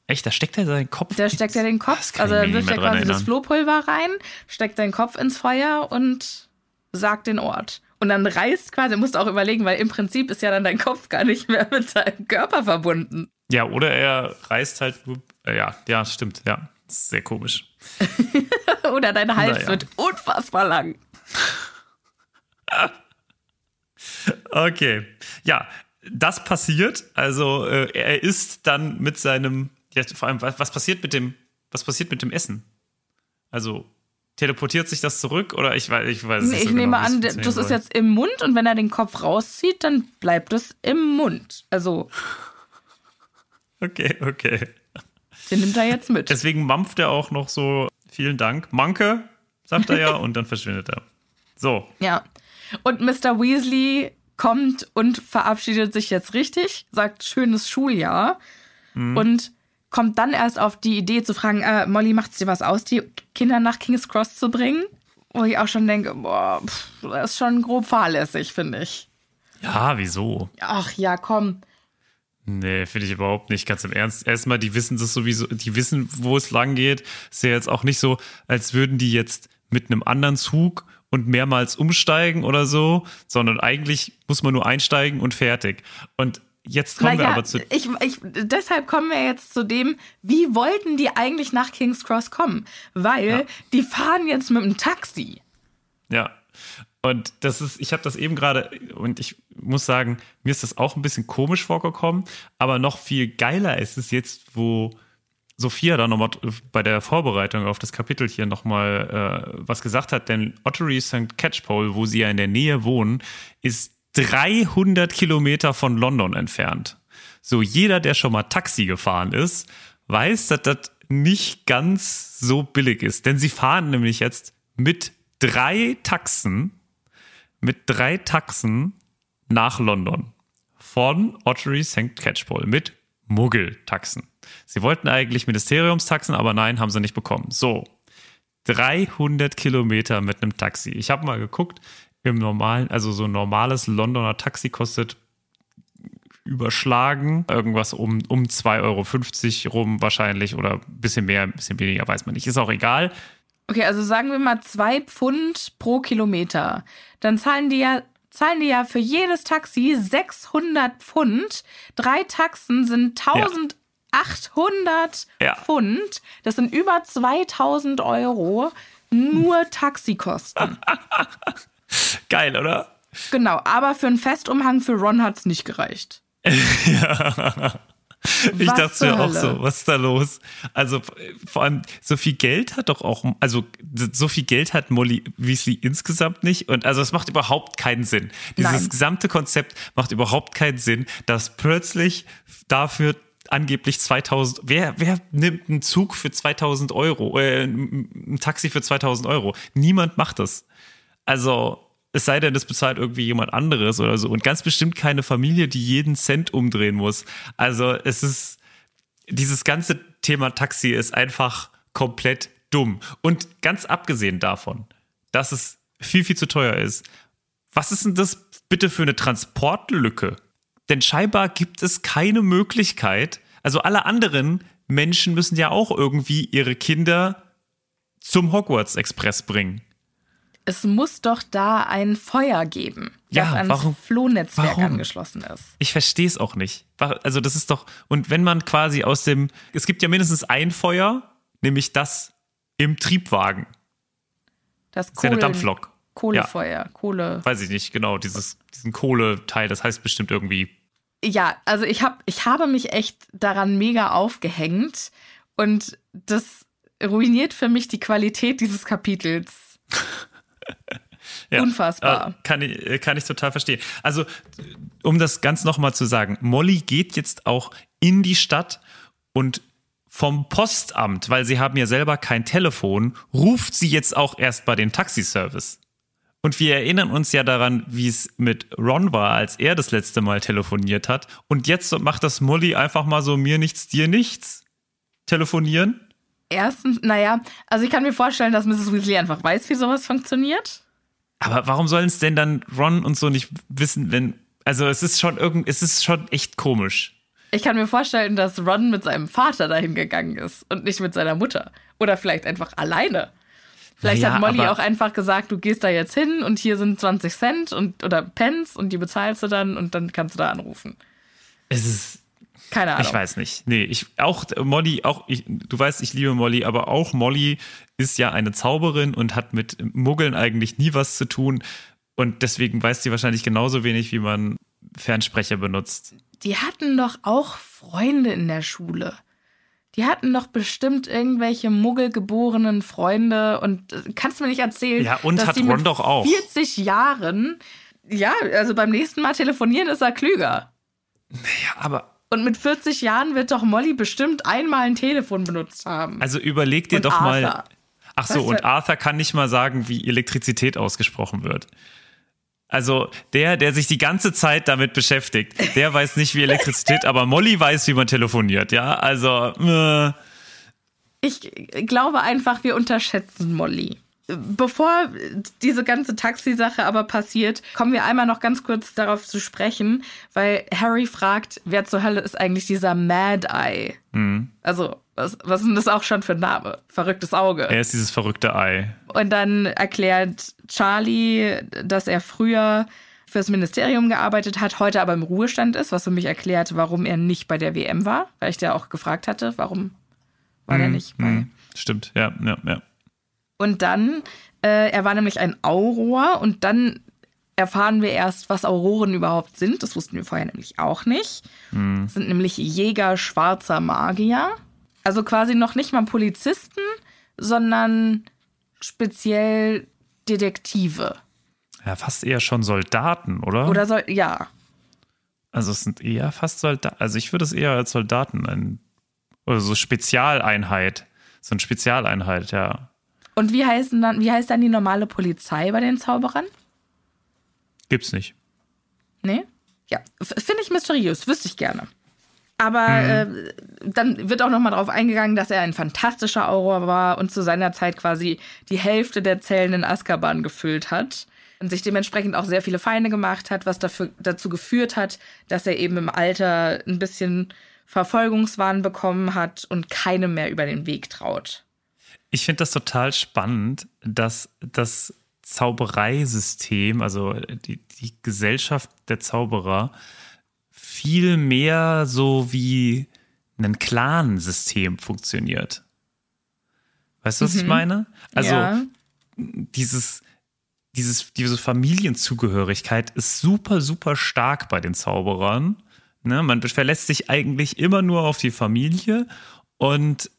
Echt, da steckt er seinen Kopf. Da steckt er den Das Kopf, also er wirft ja quasi das erinnern. Flohpulver rein, steckt seinen Kopf ins Feuer und sagt den Ort. Und dann reißt quasi, musst du auch überlegen, weil im Prinzip ist ja dann dein Kopf gar nicht mehr mit deinem Körper verbunden. Ja, oder er reißt halt. ja, ja, stimmt, ja. Das sehr komisch. Oder dein Hals Naja. wird unfassbar lang. Okay. Ja, das passiert. Also äh, er ist dann mit seinem. Ja, vor allem, was, was passiert mit dem. Was passiert mit dem Essen? Also, teleportiert sich das zurück oder ich weiß, ich weiß Nee, nicht ich so nehme genau, es an, das ist jetzt im Mund und wenn er den Kopf rauszieht, dann bleibt es im Mund. Also, Okay, okay. den nimmt er jetzt mit. Deswegen mampft er auch noch so, vielen Dank, Manke, sagt er ja, und dann verschwindet er. So, Ja. Und Mr. Weasley kommt und verabschiedet sich jetzt richtig, sagt schönes Schuljahr und kommt dann erst auf die Idee zu fragen, äh, Molly, macht's dir was aus, die Kinder nach King's Cross zu bringen? Wo ich auch schon denke, boah, pff, das ist schon grob fahrlässig, finde ich. ja, wieso? Ach ja, komm. Nee, finde ich überhaupt nicht. Ganz im Ernst. Erstmal, die wissen das sowieso, die wissen, wo es lang geht. Ist ja jetzt auch nicht so, als würden die jetzt mit einem anderen Zug und mehrmals umsteigen oder so, sondern eigentlich muss man nur einsteigen und fertig. Und jetzt kommen wir Naja, aber zu. ich, ich, deshalb kommen wir jetzt zu dem, wie wollten die eigentlich nach King's Cross kommen? Weil Ja. die fahren jetzt mit dem Taxi. Ja. Und das ist, ich habe das eben gerade, und ich muss sagen, mir ist das auch ein bisschen komisch vorgekommen, aber noch viel geiler ist es jetzt, wo Sophia da nochmal bei der Vorbereitung auf das Kapitel hier nochmal äh, was gesagt hat, denn Ottery St. Catchpole, wo sie ja in der Nähe wohnen, ist 300 Kilometer von London entfernt. So, jeder, der schon mal Taxi gefahren ist, weiß, dass das nicht ganz so billig ist. Denn sie fahren nämlich jetzt mit drei Taxen, mit drei Taxen nach London. Von Ottery St. Catchpole mit Muggeltaxen. Sie wollten eigentlich Ministeriumstaxen, aber nein, haben sie nicht bekommen. So, 300 Kilometer mit einem Taxi. Ich habe mal geguckt, im normalen, also so ein normales Londoner Taxi kostet überschlagen irgendwas um, um 2,50 Euro rum wahrscheinlich oder ein bisschen mehr, ein bisschen weniger, weiß man nicht. Ist auch egal. Okay, also sagen wir mal zwei Pfund pro Kilometer. Dann zahlen die ja, zahlen die ja für jedes Taxi 600 Pfund. Drei Taxen sind 1800 Ja. Pfund. Das sind über 2000 Euro. Nur Taxikosten. Geil, oder? genau, aber für einen Festumhang für Ron hat's nicht gereicht. Ich Was dachte mir auch Hölle? so, was ist da los? Also vor allem, so viel Geld hat doch auch, also so viel Geld hat Molly Weasley insgesamt nicht. Und also es macht überhaupt keinen Sinn. Dieses Nein. gesamte Konzept macht überhaupt keinen Sinn, dass plötzlich dafür angeblich 2000, wer, wer nimmt einen Zug für 2000 Euro, äh, ein Taxi für 2000 Euro? Niemand macht das. Also, es sei denn, es bezahlt irgendwie jemand anderes oder so. Und ganz bestimmt keine Familie, die jeden Cent umdrehen muss. Also, es ist, dieses ganze Thema Taxi ist einfach komplett dumm. Und ganz abgesehen davon, dass es viel, viel zu teuer ist, was ist denn das bitte für eine Transportlücke? Denn scheinbar gibt es keine Möglichkeit, also alle anderen Menschen müssen ja auch irgendwie ihre Kinder zum Hogwarts Express bringen. Es muss doch da ein Feuer geben, Ja, das ans warum- Flohnetzwerk warum? angeschlossen ist. Ich verstehe es auch nicht. Also das ist doch, und wenn man quasi aus dem, es gibt ja mindestens ein Feuer, nämlich das im Triebwagen. Das Das ist ja eine Dampflok. Kohlefeuer, Kohle. Weiß ich nicht, genau, dieses, diesen Kohleteil, das heißt bestimmt irgendwie. Ja, also ich, hab, ich habe mich echt daran mega aufgehängt und das ruiniert für mich die Qualität dieses Kapitels. Ja, Unfassbar. Äh, kann, ich, äh, kann ich total verstehen. Also, um das ganz nochmal zu sagen, Molly geht jetzt auch in die Stadt und vom Postamt, weil sie haben ja selber kein Telefon, ruft sie jetzt auch erst bei den Taxiservice. Und wir erinnern uns ja daran, wie es mit Ron war, als er das letzte Mal telefoniert hat. Und jetzt macht das Molly einfach mal so mir nichts, dir nichts. Telefonieren. Erstens, naja, also ich kann mir vorstellen, dass Mrs. Weasley einfach weiß, wie sowas funktioniert. Aber warum sollen es denn dann Ron und so nicht wissen, wenn. Also es ist schon irgend, es ist schon echt komisch. Ich kann mir vorstellen, dass Ron mit seinem Vater dahin gegangen ist und nicht mit seiner Mutter. Oder vielleicht einfach alleine. Vielleicht Naja, hat Molly auch einfach gesagt, du gehst da jetzt hin und hier sind 20 Cent und, oder Pence und die bezahlst du dann und dann kannst du da anrufen. Es ist. Keine Ahnung. Ich weiß nicht. Nee, ich auch Molly, auch ich, du weißt, ich liebe Molly, aber auch Molly ist ja eine Zauberin und hat mit Muggeln eigentlich nie was zu tun. Und deswegen weiß sie wahrscheinlich genauso wenig, wie man Fernsprecher benutzt. Die hatten doch auch Freunde in der Schule. Die hatten doch bestimmt irgendwelche muggelgeborenen Freunde und äh, kannst du mir nicht erzählen, Ja, und dass hat die Ron mit doch auch. 40 Jahren, ja, also beim nächsten Mal telefonieren ist er klüger. Ja, aber Und mit 40 Jahren wird doch Molly bestimmt einmal ein Telefon benutzt haben. also überleg dir Und doch mal. Arthur. Ach so, Was und für- Arthur kann nicht mal sagen, wie Elektrizität ausgesprochen wird. Also der, der sich die ganze Zeit damit beschäftigt, der weiß nicht, wie Elektrizität, aber Molly weiß, wie man telefoniert, ja? Also, äh, Ich glaube einfach, wir unterschätzen Molly. Bevor diese ganze Taxi-Sache aber passiert, kommen wir einmal noch ganz kurz darauf zu sprechen, weil Harry fragt, wer zur Hölle ist eigentlich dieser Mad Eye? Also, was, was ist denn das auch schon für ein Name? Verrücktes Auge. er ist dieses verrückte Ei. Und dann erklärt Charlie, dass er früher fürs Ministerium gearbeitet hat, heute aber im Ruhestand ist, was für mich erklärt, warum er nicht bei der WM war, weil ich der auch gefragt hatte, warum war der nicht bei. Hm, Stimmt, ja, ja, ja. Und dann, äh, er war nämlich ein Auror und dann erfahren wir erst, was Auroren überhaupt sind. Das wussten wir vorher nämlich auch nicht. Das sind nämlich Jäger schwarzer Magier. Also quasi noch nicht mal Polizisten, sondern speziell Detektive. Ja, fast eher schon Soldaten, oder? Oder soll, ja. Also es sind eher fast Soldaten. Also ich würde es eher als Soldaten ein, oder so Spezialeinheit. So eine Spezialeinheit, ja. Und wie heißt, dann, wie heißt dann die normale Polizei bei den Zauberern? Gibt's nicht. Nee? Ja, finde ich mysteriös, wüsste ich gerne. Aber äh, dann wird auch noch mal darauf eingegangen, dass er ein fantastischer Auror war und zu seiner Zeit quasi die Hälfte der Zellen in Azkaban gefüllt hat und sich dementsprechend auch sehr viele Feinde gemacht hat, was dafür, dazu geführt hat, dass er eben im Alter ein bisschen Verfolgungswahn bekommen hat und keinem mehr über den Weg traut. Ich finde das total spannend, dass das Zaubereisystem, also die, die Gesellschaft der Zauberer, viel mehr so wie ein Clan-System funktioniert. Weißt du, was ich meine? Also ja. dieses, dieses, diese Familienzugehörigkeit ist super, super stark bei den Zauberern. Ne? Man verlässt sich eigentlich immer nur auf die Familie und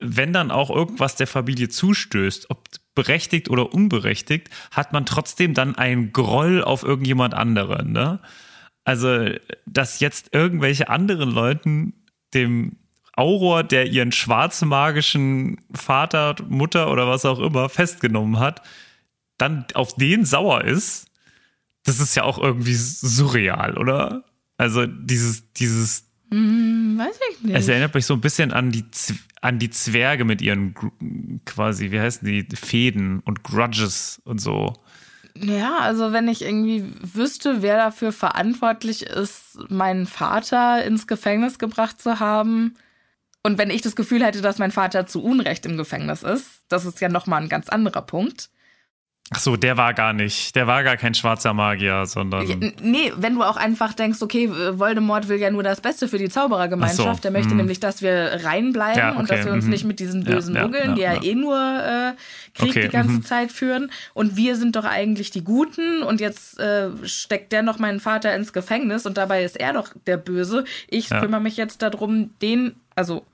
wenn dann auch irgendwas der Familie zustößt, ob berechtigt oder unberechtigt, hat man trotzdem dann einen Groll auf irgendjemand anderen. Ne? Also, dass jetzt irgendwelche anderen Leuten dem Auror, der ihren schwarzen magischen Vater, Mutter oder was auch immer festgenommen hat, dann auf den sauer ist, das ist ja auch irgendwie surreal, oder? Also dieses, dieses, Hm, weiß ich nicht. es erinnert mich so ein bisschen an die, an die Zwerge mit ihren quasi, wie heißen die, Fäden und Grudges und so. Ja, also wenn ich irgendwie wüsste, wer dafür verantwortlich ist, meinen Vater ins Gefängnis gebracht zu haben. Und wenn ich das Gefühl hätte, dass mein Vater zu Unrecht im Gefängnis ist, das ist ja nochmal ein ganz anderer Punkt. Ach so, der war gar nicht, der war gar kein schwarzer Magier, sondern. Nee, wenn du auch einfach denkst, okay, Voldemort will ja nur das Beste für die Zauberergemeinschaft. So, Der möchte hm. nämlich, dass wir reinbleiben Ja, und okay, dass wir uns mhm. nicht mit diesen bösen ja, Muggeln, ja, die ja, eh nur äh, Krieg Okay, die ganze mhm. Zeit führen. Und wir sind doch eigentlich die Guten. Und jetzt äh, steckt der noch meinen Vater ins Gefängnis und dabei ist er doch der Böse. Ich kümmere mich jetzt darum, den, also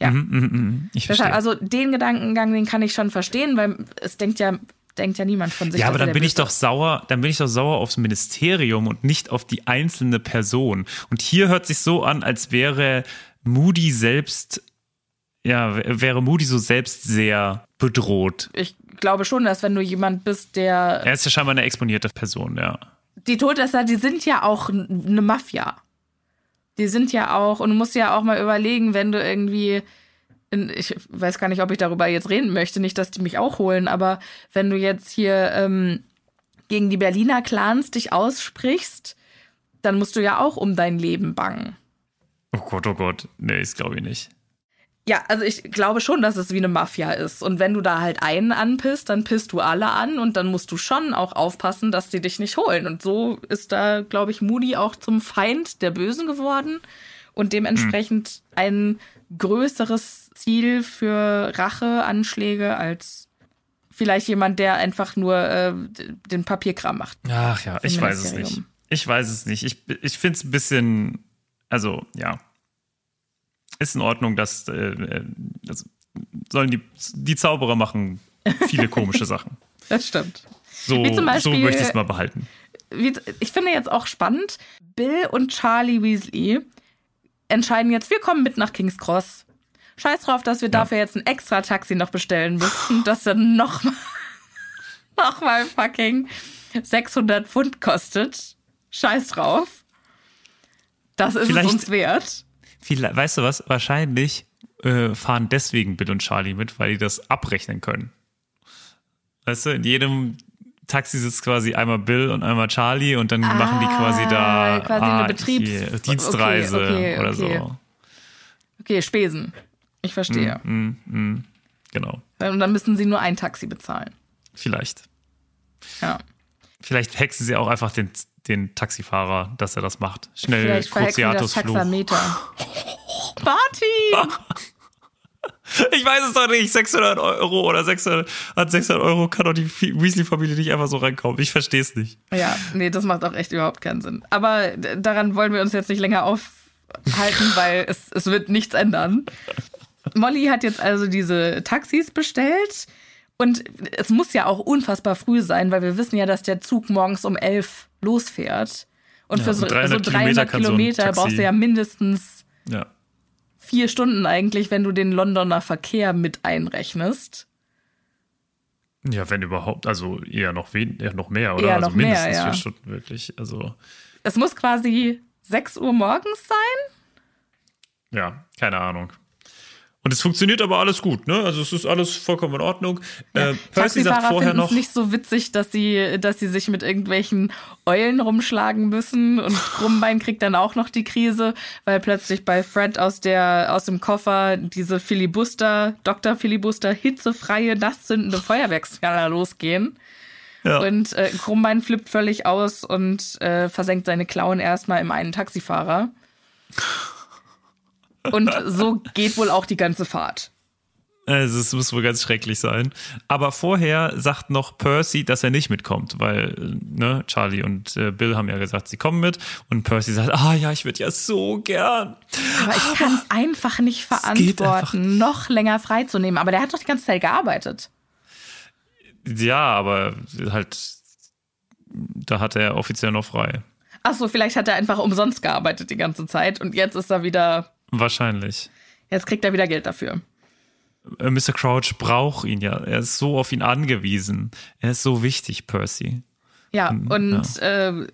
ja. Mhm, mhm, mhm. Ich verstehe. Also den Gedankengang, den kann ich schon verstehen, weil es denkt ja, denkt ja niemand von sich. ja, aber er dann bin ich doch sauer, dann bin ich doch sauer aufs Ministerium und nicht auf die einzelne Person. Und hier hört sich so an, als wäre Moody selbst, ja, wäre Moody so selbst sehr bedroht. Ich glaube schon, dass wenn du jemand bist, der Er ist ja scheinbar eine exponierte Person, ja. die Todesser, die sind ja auch eine Mafia. Die sind ja auch, und du musst ja auch mal überlegen, wenn du irgendwie, ich weiß gar nicht, ob ich darüber jetzt reden möchte, nicht, dass die mich auch holen, aber wenn du jetzt hier ähm, gegen die Berliner Clans dich aussprichst, dann musst du ja auch um dein Leben bangen. Oh Gott, oh Gott. Nee, das glaube ich nicht. Ja, also ich glaube schon, dass es wie eine Mafia ist. Und wenn du da halt einen anpisst, dann pisst du alle an und dann musst du schon auch aufpassen, dass die dich nicht holen. Und so ist da, glaube ich, Moody auch zum Feind der Bösen geworden und dementsprechend ein größeres Ziel für Racheanschläge als vielleicht jemand, der einfach nur äh, den Papierkram macht. Ach ja, ich weiß es nicht. Ich weiß es nicht. Ich, ich finde es ein bisschen, also ja. ist in Ordnung, dass äh, das sollen die, die Zauberer machen viele komische Sachen. Das stimmt. So, Beispiel- so möchte ich es mal behalten. Wie, ich finde jetzt auch spannend, Bill und Charlie Weasley entscheiden jetzt, wir kommen mit nach King's Cross. Scheiß drauf, dass wir dafür jetzt ein extra Taxi noch bestellen müssten, das dann nochmal noch mal fucking 600 Pfund kostet. Scheiß drauf. Das ist Vielleicht- es uns wert. Vielleicht, weißt du was? Wahrscheinlich äh, fahren deswegen Bill und Charlie mit, weil die das abrechnen können. Weißt du, in jedem Taxi sitzt quasi einmal Bill und einmal Charlie und dann machen die quasi da Ah, quasi eine ah, Betriebs- hier, Dienstreise Okay, okay, oder okay. so. Okay, Spesen. Ich verstehe. Mm, mm, genau, Und dann müssen sie nur ein Taxi bezahlen. vielleicht. Ja. Vielleicht hexen sie auch einfach den, den Taxifahrer, dass er das macht. Schnell Vielleicht sie das. Taxameter. Martin! Ich weiß es doch nicht. 600 Euro oder 600, an 600 Euro kann doch die Weasley-Familie nicht einfach so reinkommen. Ich verstehe es nicht. Ja, nee, das macht auch echt überhaupt keinen Sinn. Aber d- daran wollen wir uns jetzt nicht länger aufhalten, weil es, es wird nichts ändern. Molly hat jetzt also diese Taxis bestellt und es muss ja auch unfassbar früh sein, weil wir wissen ja, dass der Zug morgens um elf losfährt. Und Ja, für so und 300 300 so 300 Kilometer Kilometer brauchst du ja mindestens Ja. vier Stunden eigentlich, wenn du den Londoner Verkehr mit einrechnest. Ja, wenn überhaupt, also eher noch, wen, eher noch mehr, oder? Eher also noch mehr, mindestens ja. vier Stunden wirklich. Also, Es muss quasi 6 Uhr morgens sein. ja, keine Ahnung. Und es funktioniert aber alles gut, ne? Also es ist alles vollkommen in Ordnung. Äh, Percy sagt vorher finden es noch. nicht so witzig, dass sie, dass sie sich mit irgendwelchen Eulen rumschlagen müssen und Krummbein kriegt dann auch noch die Krise, weil plötzlich bei Fred aus der aus dem Koffer diese Filibuster, Dr. Filibuster hitzefreie, nasszündende Feuerwerksknaller losgehen. Ja. Und äh, Krummbein flippt völlig aus und äh, versenkt seine Klauen erstmal im einen Taxifahrer. Und so geht wohl auch die ganze Fahrt. Also es muss wohl ganz schrecklich sein. Aber vorher sagt noch Percy, dass er nicht mitkommt, weil äh, ne, Charlie und äh, Bill haben ja gesagt, sie kommen mit. Und Percy sagt, ah ja, ich würde ja so gern. Aber ich kann es einfach nicht verantworten, noch länger freizunehmen. Aber der hat doch die ganze Zeit gearbeitet. Ja, aber halt, da hat er offiziell noch frei. Ach so, vielleicht hat er einfach umsonst gearbeitet die ganze Zeit und jetzt ist er wieder, Wahrscheinlich. jetzt kriegt er wieder Geld dafür. Äh, Mr. Crouch braucht ihn ja. Er ist so auf ihn angewiesen. Er ist so wichtig, Percy. Ja, und Äh,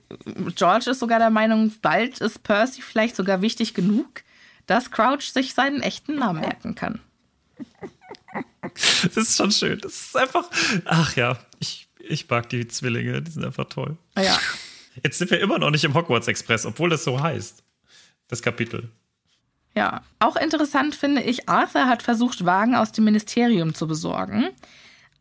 George ist sogar der Meinung, bald ist Percy vielleicht sogar wichtig genug, dass Crouch sich seinen echten Namen merken kann. Das ist schon schön. Das ist einfach. Ach ja, ich, ich mag die Zwillinge. Die sind einfach toll. Ja, Jetzt sind wir immer noch nicht im Hogwarts Express, obwohl das so heißt. Das Kapitel. Ja. Auch interessant finde ich, Arthur hat versucht, Wagen aus dem Ministerium zu besorgen,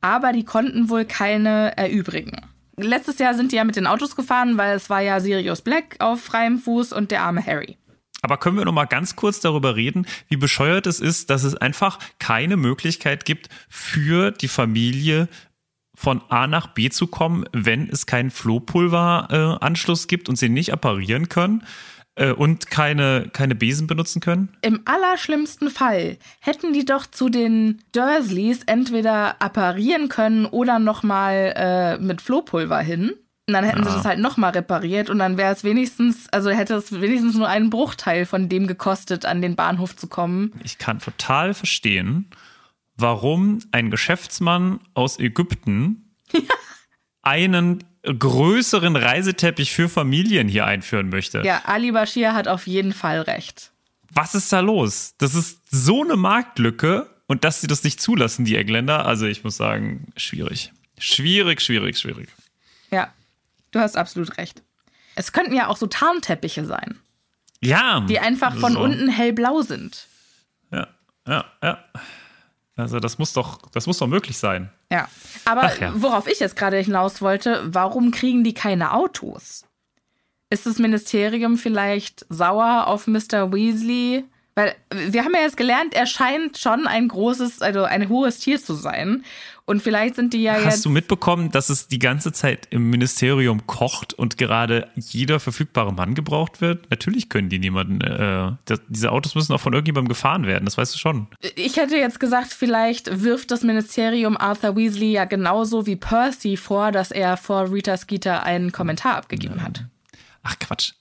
aber die konnten wohl keine erübrigen. Letztes Jahr sind die ja mit den Autos gefahren, weil es war ja Sirius Black auf freiem Fuß und der arme Harry. Aber können wir noch mal ganz kurz darüber reden, wie bescheuert es ist, dass es einfach keine Möglichkeit gibt für die Familie von A nach B zu kommen, wenn es keinen Flohpulveranschluss gibt und sie nicht apparieren können äh, und keine, keine Besen benutzen können? Im allerschlimmsten Fall hätten die doch zu den Dursleys entweder apparieren können oder nochmal äh, mit Flohpulver hin. Und dann hätten sie Ja. das halt nochmal repariert und dann wäre es wenigstens, also hätte es wenigstens nur einen Bruchteil von dem gekostet, an den Bahnhof zu kommen. Ich kann total verstehen, warum ein Geschäftsmann aus Ägypten einen größeren Reiseteppich für Familien hier einführen möchte. Ja, Ali Bashir hat auf jeden Fall recht. Was ist da los? Das ist so eine Marktlücke und dass sie das nicht zulassen, die Engländer. Also ich muss sagen, schwierig. Schwierig, schwierig, schwierig. Ja, du hast absolut recht. Es könnten ja auch so Tarnteppiche sein, Ja. die einfach von so. unten hellblau sind. Ja, ja, ja. Also das muss doch, das muss doch möglich sein. Ja, aber ja. worauf ich jetzt gerade hinaus wollte, warum kriegen die keine Autos? Ist das Ministerium vielleicht sauer auf Mr. Weasley? Weil wir haben ja jetzt gelernt, er scheint schon ein großes, also ein hohes Tier zu sein. Und vielleicht sind die ja Hast jetzt. du mitbekommen, dass es die ganze Zeit im Ministerium kocht und gerade jeder verfügbare Mann gebraucht wird? Natürlich können die niemanden. Äh, das, diese Autos müssen auch von irgendjemandem gefahren werden, das weißt du schon. Ich hätte jetzt gesagt, vielleicht wirft das Ministerium Arthur Weasley ja genauso wie Percy vor, dass er vor Rita Skeeter einen Kommentar abgegeben hat. Ach Quatsch.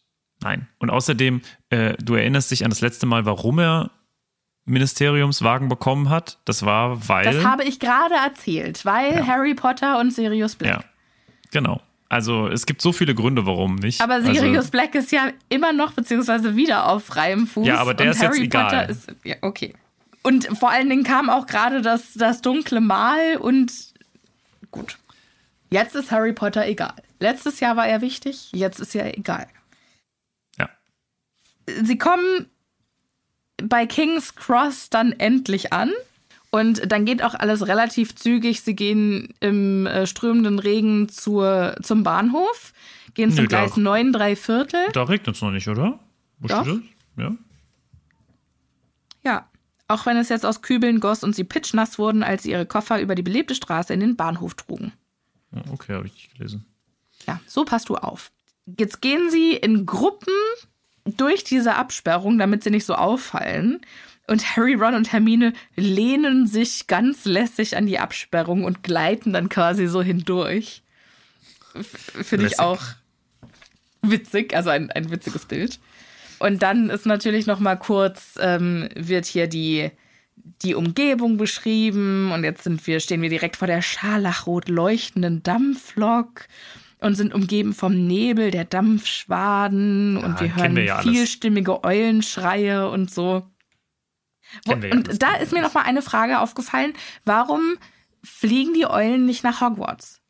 Nein. Und außerdem, äh, du erinnerst dich an das letzte Mal, warum er Ministeriumswagen bekommen hat? Das war, weil. Das habe ich gerade erzählt, weil Ja. Harry Potter und Sirius Black. ja, genau. Also es gibt so viele Gründe, warum nicht. Aber Sirius also, Black ist ja immer noch, beziehungsweise wieder auf freiem Fuß. Ja, aber der und ist jetzt Harry egal. Potter ist. Ja, okay. Und vor allen Dingen kam auch gerade das, das dunkle Mal und gut. Jetzt ist Harry Potter egal. Letztes Jahr war er wichtig, jetzt ist er egal. Ja. Sie kommen bei King's Cross dann endlich an. Und dann geht auch alles relativ zügig. Sie gehen im äh, strömenden Regen zur, zum Bahnhof, gehen zum da- Gleis 9, drei Viertel. Da regnet es noch nicht, oder? Wo Doch. steht das? Ja. Ja. Auch wenn es jetzt aus Kübeln goss und sie pitschnass wurden, als sie ihre Koffer über die belebte Straße in den Bahnhof trugen. Okay, habe ich nicht gelesen. Ja, so passt du auf. Jetzt gehen sie in Gruppen durch diese Absperrung, damit sie nicht so auffallen. Und Harry, Ron und Hermine lehnen sich ganz lässig an die Absperrung und gleiten dann quasi so hindurch. Finde ich auch witzig, also ein, ein witziges Bild. Und dann ist natürlich noch mal kurz, ähm, wird hier die, die Umgebung beschrieben und jetzt sind wir, stehen wir direkt vor der scharlachrot leuchtenden Dampflok und sind umgeben vom Nebel der Dampfschwaden und wir hören wir ja vielstimmige Eulenschreie und so. Wo, ja und da ist mir noch mal eine Frage aufgefallen, warum fliegen die Eulen nicht nach Hogwarts?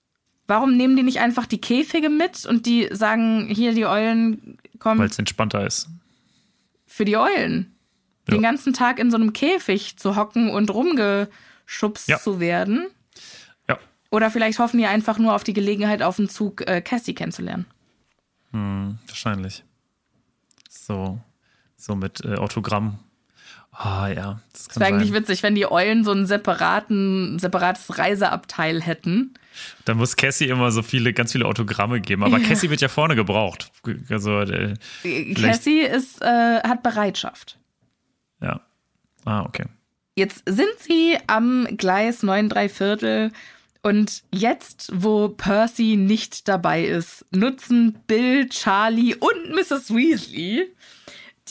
Warum nehmen die nicht einfach die Käfige mit und die sagen, hier die Eulen kommen Weil es entspannter ist. für die Eulen. Den Ja. ganzen Tag in so einem Käfig zu hocken und rumgeschubst Ja. zu werden. Oder vielleicht hoffen die einfach nur auf die Gelegenheit, auf dem Zug äh, Cassie kennenzulernen. Hm, wahrscheinlich. So, so mit äh, Autogramm. Ah ja, das kann wäre eigentlich witzig, wenn die Eulen so einen separaten, separates Reiseabteil hätten. Da muss Cassie immer so viele, ganz viele Autogramme geben. Aber Ja. Cassie wird ja vorne gebraucht. Also, äh, Äh, Cassie ist, äh, hat Bereitschaft. ja. Ah, okay. Jetzt sind sie am Gleis 9 3 Viertel und jetzt, wo Percy nicht dabei ist, nutzen Bill, Charlie und Mrs. Weasley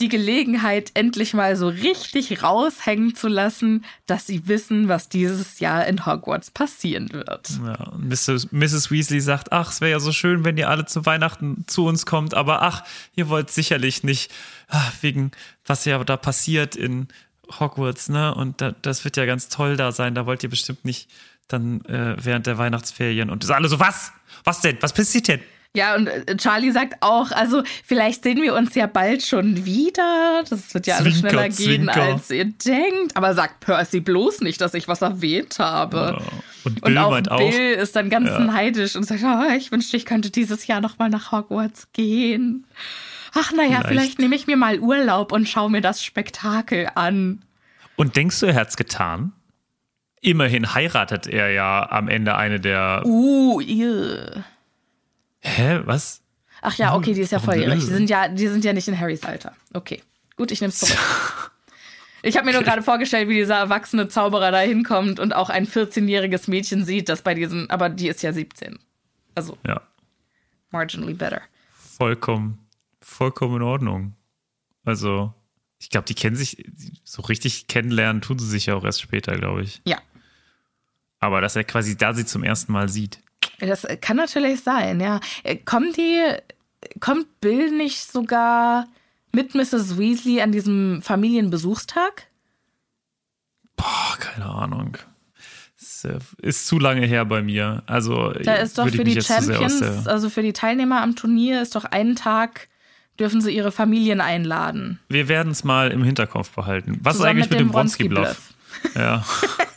die Gelegenheit, endlich mal so richtig raushängen zu lassen, dass sie wissen, was dieses Jahr in Hogwarts passieren wird. Ja, Mrs. Mrs. Weasley sagt, ach, es wäre ja so schön, wenn ihr alle zu Weihnachten zu uns kommt, aber ach, ihr wollt sicherlich nicht, ah, wegen was ja da passiert in Hogwarts, ne? Und da, das wird ja ganz toll da sein, da wollt ihr bestimmt nicht dann äh, während der Weihnachtsferien und das alle so, was? Was denn? Was passiert denn? Ja, und äh, Charlie sagt auch, also vielleicht sehen wir uns ja bald schon wieder. Das wird ja alles schneller gehen, Zwinker. als ihr denkt. Aber sagt Percy bloß nicht, dass ich was erwähnt habe. Ja. Und Und Bill auch meint auch, Bill ist dann ganz Ja. neidisch und sagt, oh, ich wünschte, ich könnte dieses Jahr noch mal nach Hogwarts gehen. Ach, naja, vielleicht, Vielleicht. nehme ich mir mal Urlaub und schaue mir das Spektakel an. und denkst du, er hat's getan? Immerhin heiratet er ja am Ende eine der. Uh, ew. Hä, was? Ach ja, okay, die ist ja Warum volljährig. Die sind ja, die sind ja nicht in Harrys Alter. Okay, gut, ich nehme es zurück. Ich habe mir nur gerade vorgestellt, wie dieser erwachsene Zauberer da hinkommt und auch ein 14-jähriges Mädchen sieht, das bei diesem, aber die ist ja 17. Also Ja, marginally better. vollkommen, vollkommen in Ordnung. Also, ich glaube, die kennen sich, so richtig kennenlernen tun sie sich ja auch erst später, glaube ich. Ja. Aber dass er quasi da sie zum ersten Mal sieht. Das kann natürlich sein, ja. Äh, Kommt die, kommt Bill nicht sogar mit Mrs. Weasley an diesem Familienbesuchstag? Boah, keine Ahnung. Ist, äh, ist zu lange her bei mir. Also, Da ist doch für die Champions, also für die Teilnehmer am Turnier, ist doch einen Tag, dürfen sie ihre Familien einladen. Wir werden es mal im Hinterkopf behalten. Was Zusammen ist eigentlich mit, dem dem Bronski-Bluff? Ja.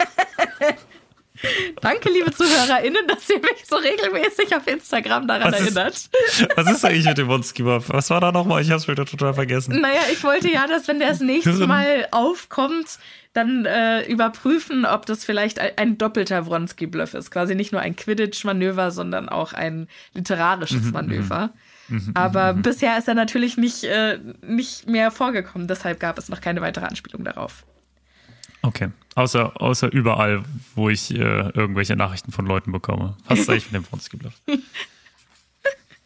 Danke, liebe ZuhörerInnen, dass ihr mich so regelmäßig auf Instagram daran Was ist- erinnert. Was ist eigentlich mit dem Monski Was war da nochmal? Ich hab's wieder total vergessen. Naja, ich wollte ja, dass wenn der das nächste. Mal aufkommt, dann äh, überprüfen, ob das vielleicht ein, ein doppelter Wronski-Bluff ist. Quasi nicht nur ein Quidditch-Manöver, sondern auch ein literarisches Manöver. Aber bisher ist er natürlich nicht, äh, nicht mehr vorgekommen. Deshalb gab es noch keine weitere Anspielung darauf. Okay. Außer, außer überall, wo ich äh, irgendwelche Nachrichten von Leuten bekomme. Was ist eigentlich mit dem Monski Bluff?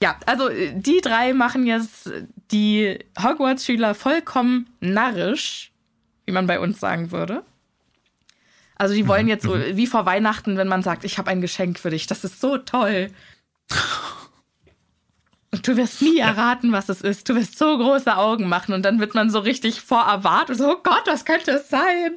Ja, also äh, die drei machen jetzt die Hogwarts-Schüler vollkommen narrisch, wie man bei uns sagen würde. Also die wollen jetzt so wie vor Weihnachten, wenn man sagt, ich habe ein Geschenk für dich, das ist so toll. Und du wirst nie erraten, was es ist. Du wirst so große Augen machen und dann wird man so richtig vor erwartet. So, oh Gott, was könnte es sein?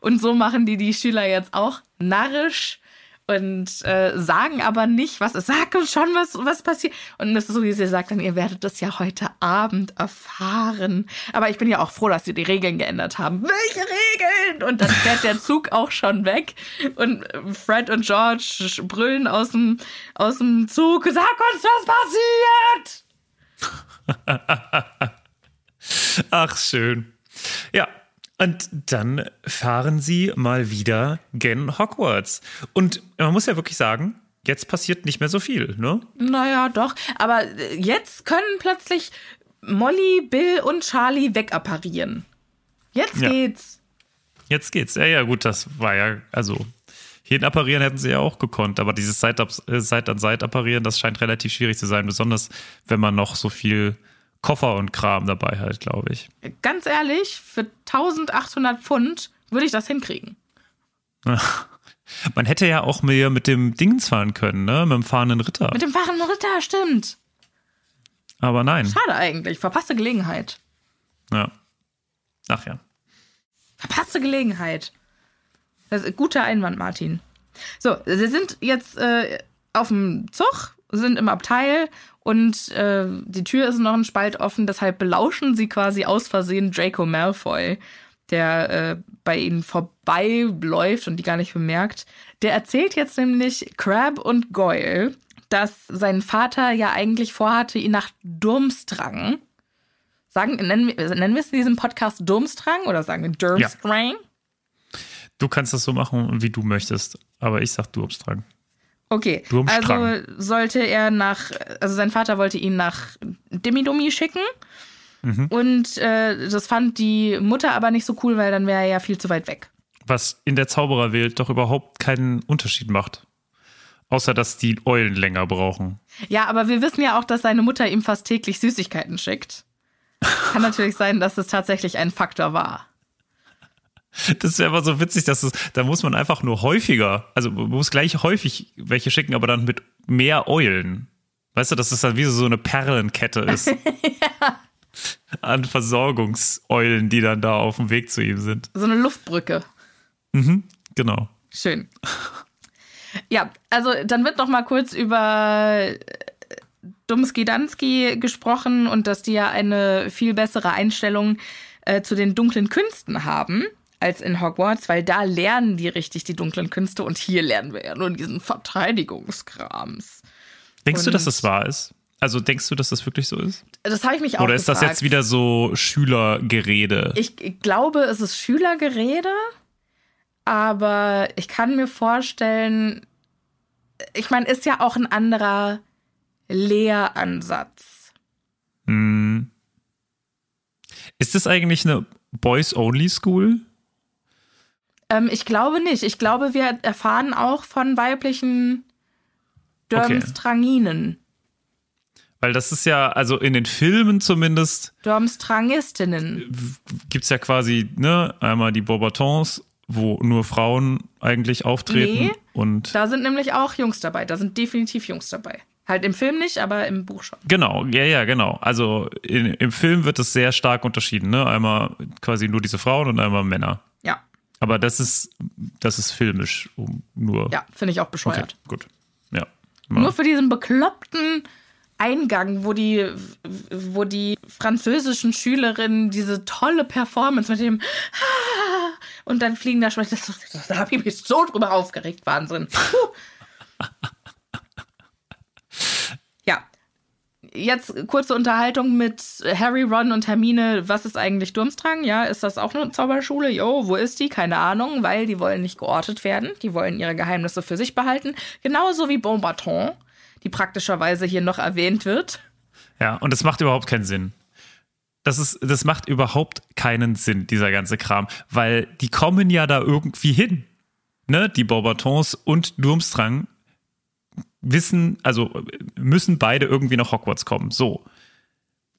Und so machen die die Schüler jetzt auch narrisch und äh, sagen aber nicht, was es Sag schon, was, was passiert. Und das ist so, wie sie sagt, dann, ihr werdet das ja heute Abend erfahren. Aber ich bin ja auch froh, dass sie die Regeln geändert haben. Welche Regeln? Und dann fährt der Zug auch schon weg. Und Fred und George brüllen aus dem, aus dem Zug, sag uns, was passiert! Ach, schön. Ja. Und dann fahren sie mal wieder gen Hogwarts. Und man muss ja wirklich sagen, jetzt passiert nicht mehr so viel, ne? Naja, doch. Aber äh, jetzt können plötzlich Molly, Bill und Charlie wegapparieren. Jetzt Ja. geht's. Jetzt geht's. Ja, ja, gut, das war ja, also, jeden apparieren hätten sie ja auch gekonnt, aber dieses äh, Seit-an-Seit apparieren, das scheint relativ schwierig zu sein, besonders wenn man noch so viel Koffer und Kram dabei hat, glaube ich. Ganz ehrlich, für 1800 Pfund würde ich das hinkriegen. Man hätte ja auch mehr mit dem Dings fahren können, ne? Mit dem fahrenden Ritter. Mit dem fahrenden Ritter, stimmt. Aber nein. Schade eigentlich. Verpasste Gelegenheit. Ja. Ach ja. Verpasste Gelegenheit. Das ist ein guter Einwand, Martin. So, sie sind jetzt äh, auf dem Zug, sind im Abteil und äh, die Tür ist noch ein Spalt offen, deshalb belauschen sie quasi aus Versehen Draco Malfoy, der äh, bei ihnen vorbeiläuft und die gar nicht bemerkt. Der erzählt jetzt nämlich Crab und Goyle, dass sein Vater ja eigentlich vorhatte, ihn nach Durmstrang. Sagen, nennen, wir- nennen wir es in diesem Podcast Durmstrang oder sagen wir Durmstrang? Du kannst das so machen, wie du möchtest. Aber ich sag Durmstrang. Okay, also sollte er nach, also sein Vater wollte ihn nach Dimidumi schicken. Und äh, das fand die Mutter aber nicht so cool, weil dann wäre er ja viel zu weit weg. Was in der Zaubererwelt doch überhaupt keinen Unterschied macht. Außer, dass die Eulen länger brauchen. Ja, aber wir wissen ja auch, dass seine Mutter ihm fast täglich Süßigkeiten schickt. Kann natürlich sein, dass es tatsächlich ein Faktor war. Das wäre aber so witzig, dass es, da muss man einfach nur häufiger, also man muss gleich häufig welche schicken, aber dann mit mehr Eulen. Weißt du, dass es dann wie so eine Perlenkette ist. An Versorgungseulen, die dann da auf dem Weg zu ihm sind. So eine Luftbrücke. Genau. Schön. Ja, also dann wird noch mal kurz über äh, Dumski Dansky gesprochen und dass die ja eine viel bessere Einstellung äh, zu den dunklen Künsten haben als in Hogwarts, weil da lernen die richtig die dunklen Künste und hier lernen wir ja nur diesen Verteidigungskrams. Denkst du, Und- dass das wahr ist? Also denkst du, dass das wirklich so ist? Das habe ich mich auch Oder ist das gefragt. jetzt wieder so Schülergerede? Ich glaube, es ist Schülergerede, aber ich kann mir vorstellen, ich meine, ist ja auch ein anderer Lehransatz. Hm. Ist das eigentlich eine Boys-Only-School? Ähm, ich glaube nicht. Ich glaube, wir erfahren auch von weiblichen Okay. Dörmstranginen, Weil das ist ja, also in den Filmen zumindest, Dörmstrangistinnen. gibt es ja quasi, ne, einmal die Bourbatons, wo nur Frauen eigentlich auftreten. Nee. Und Da sind nämlich auch Jungs dabei. Da sind definitiv Jungs dabei. Halt im Film nicht, aber im Buch schon. genau, ja, ja, genau. Also in, im Film wird es sehr stark unterschieden, ne? Einmal quasi nur diese Frauen und einmal Männer. Aber das ist, das ist filmisch um, nur. ja, finde ich auch okay, bescheuert. gut. Ja. Nur für diesen bekloppten Eingang, wo die, wo die französischen Schülerinnen diese tolle Performance mit dem Und dann fliegen da Schwänze. Da habe ich mich so drüber aufgeregt. Wahnsinn. Puh. ja. Jetzt kurze Unterhaltung mit Harry, Ron und Hermine. Was ist eigentlich Durmstrang? Ja, ist das auch eine Zauberschule? Jo, wo ist die? Keine Ahnung, weil die wollen nicht geortet werden. Die wollen ihre Geheimnisse für sich behalten. Genauso wie Bonbaton, die praktischerweise hier noch erwähnt wird. Ja, und das macht überhaupt keinen Sinn. Das, ist, das macht überhaupt keinen Sinn, dieser ganze Kram, weil die kommen ja da irgendwie hin. Ne? Die Beaubatons und Durmstrang wissen, also müssen beide irgendwie nach Hogwarts kommen. So.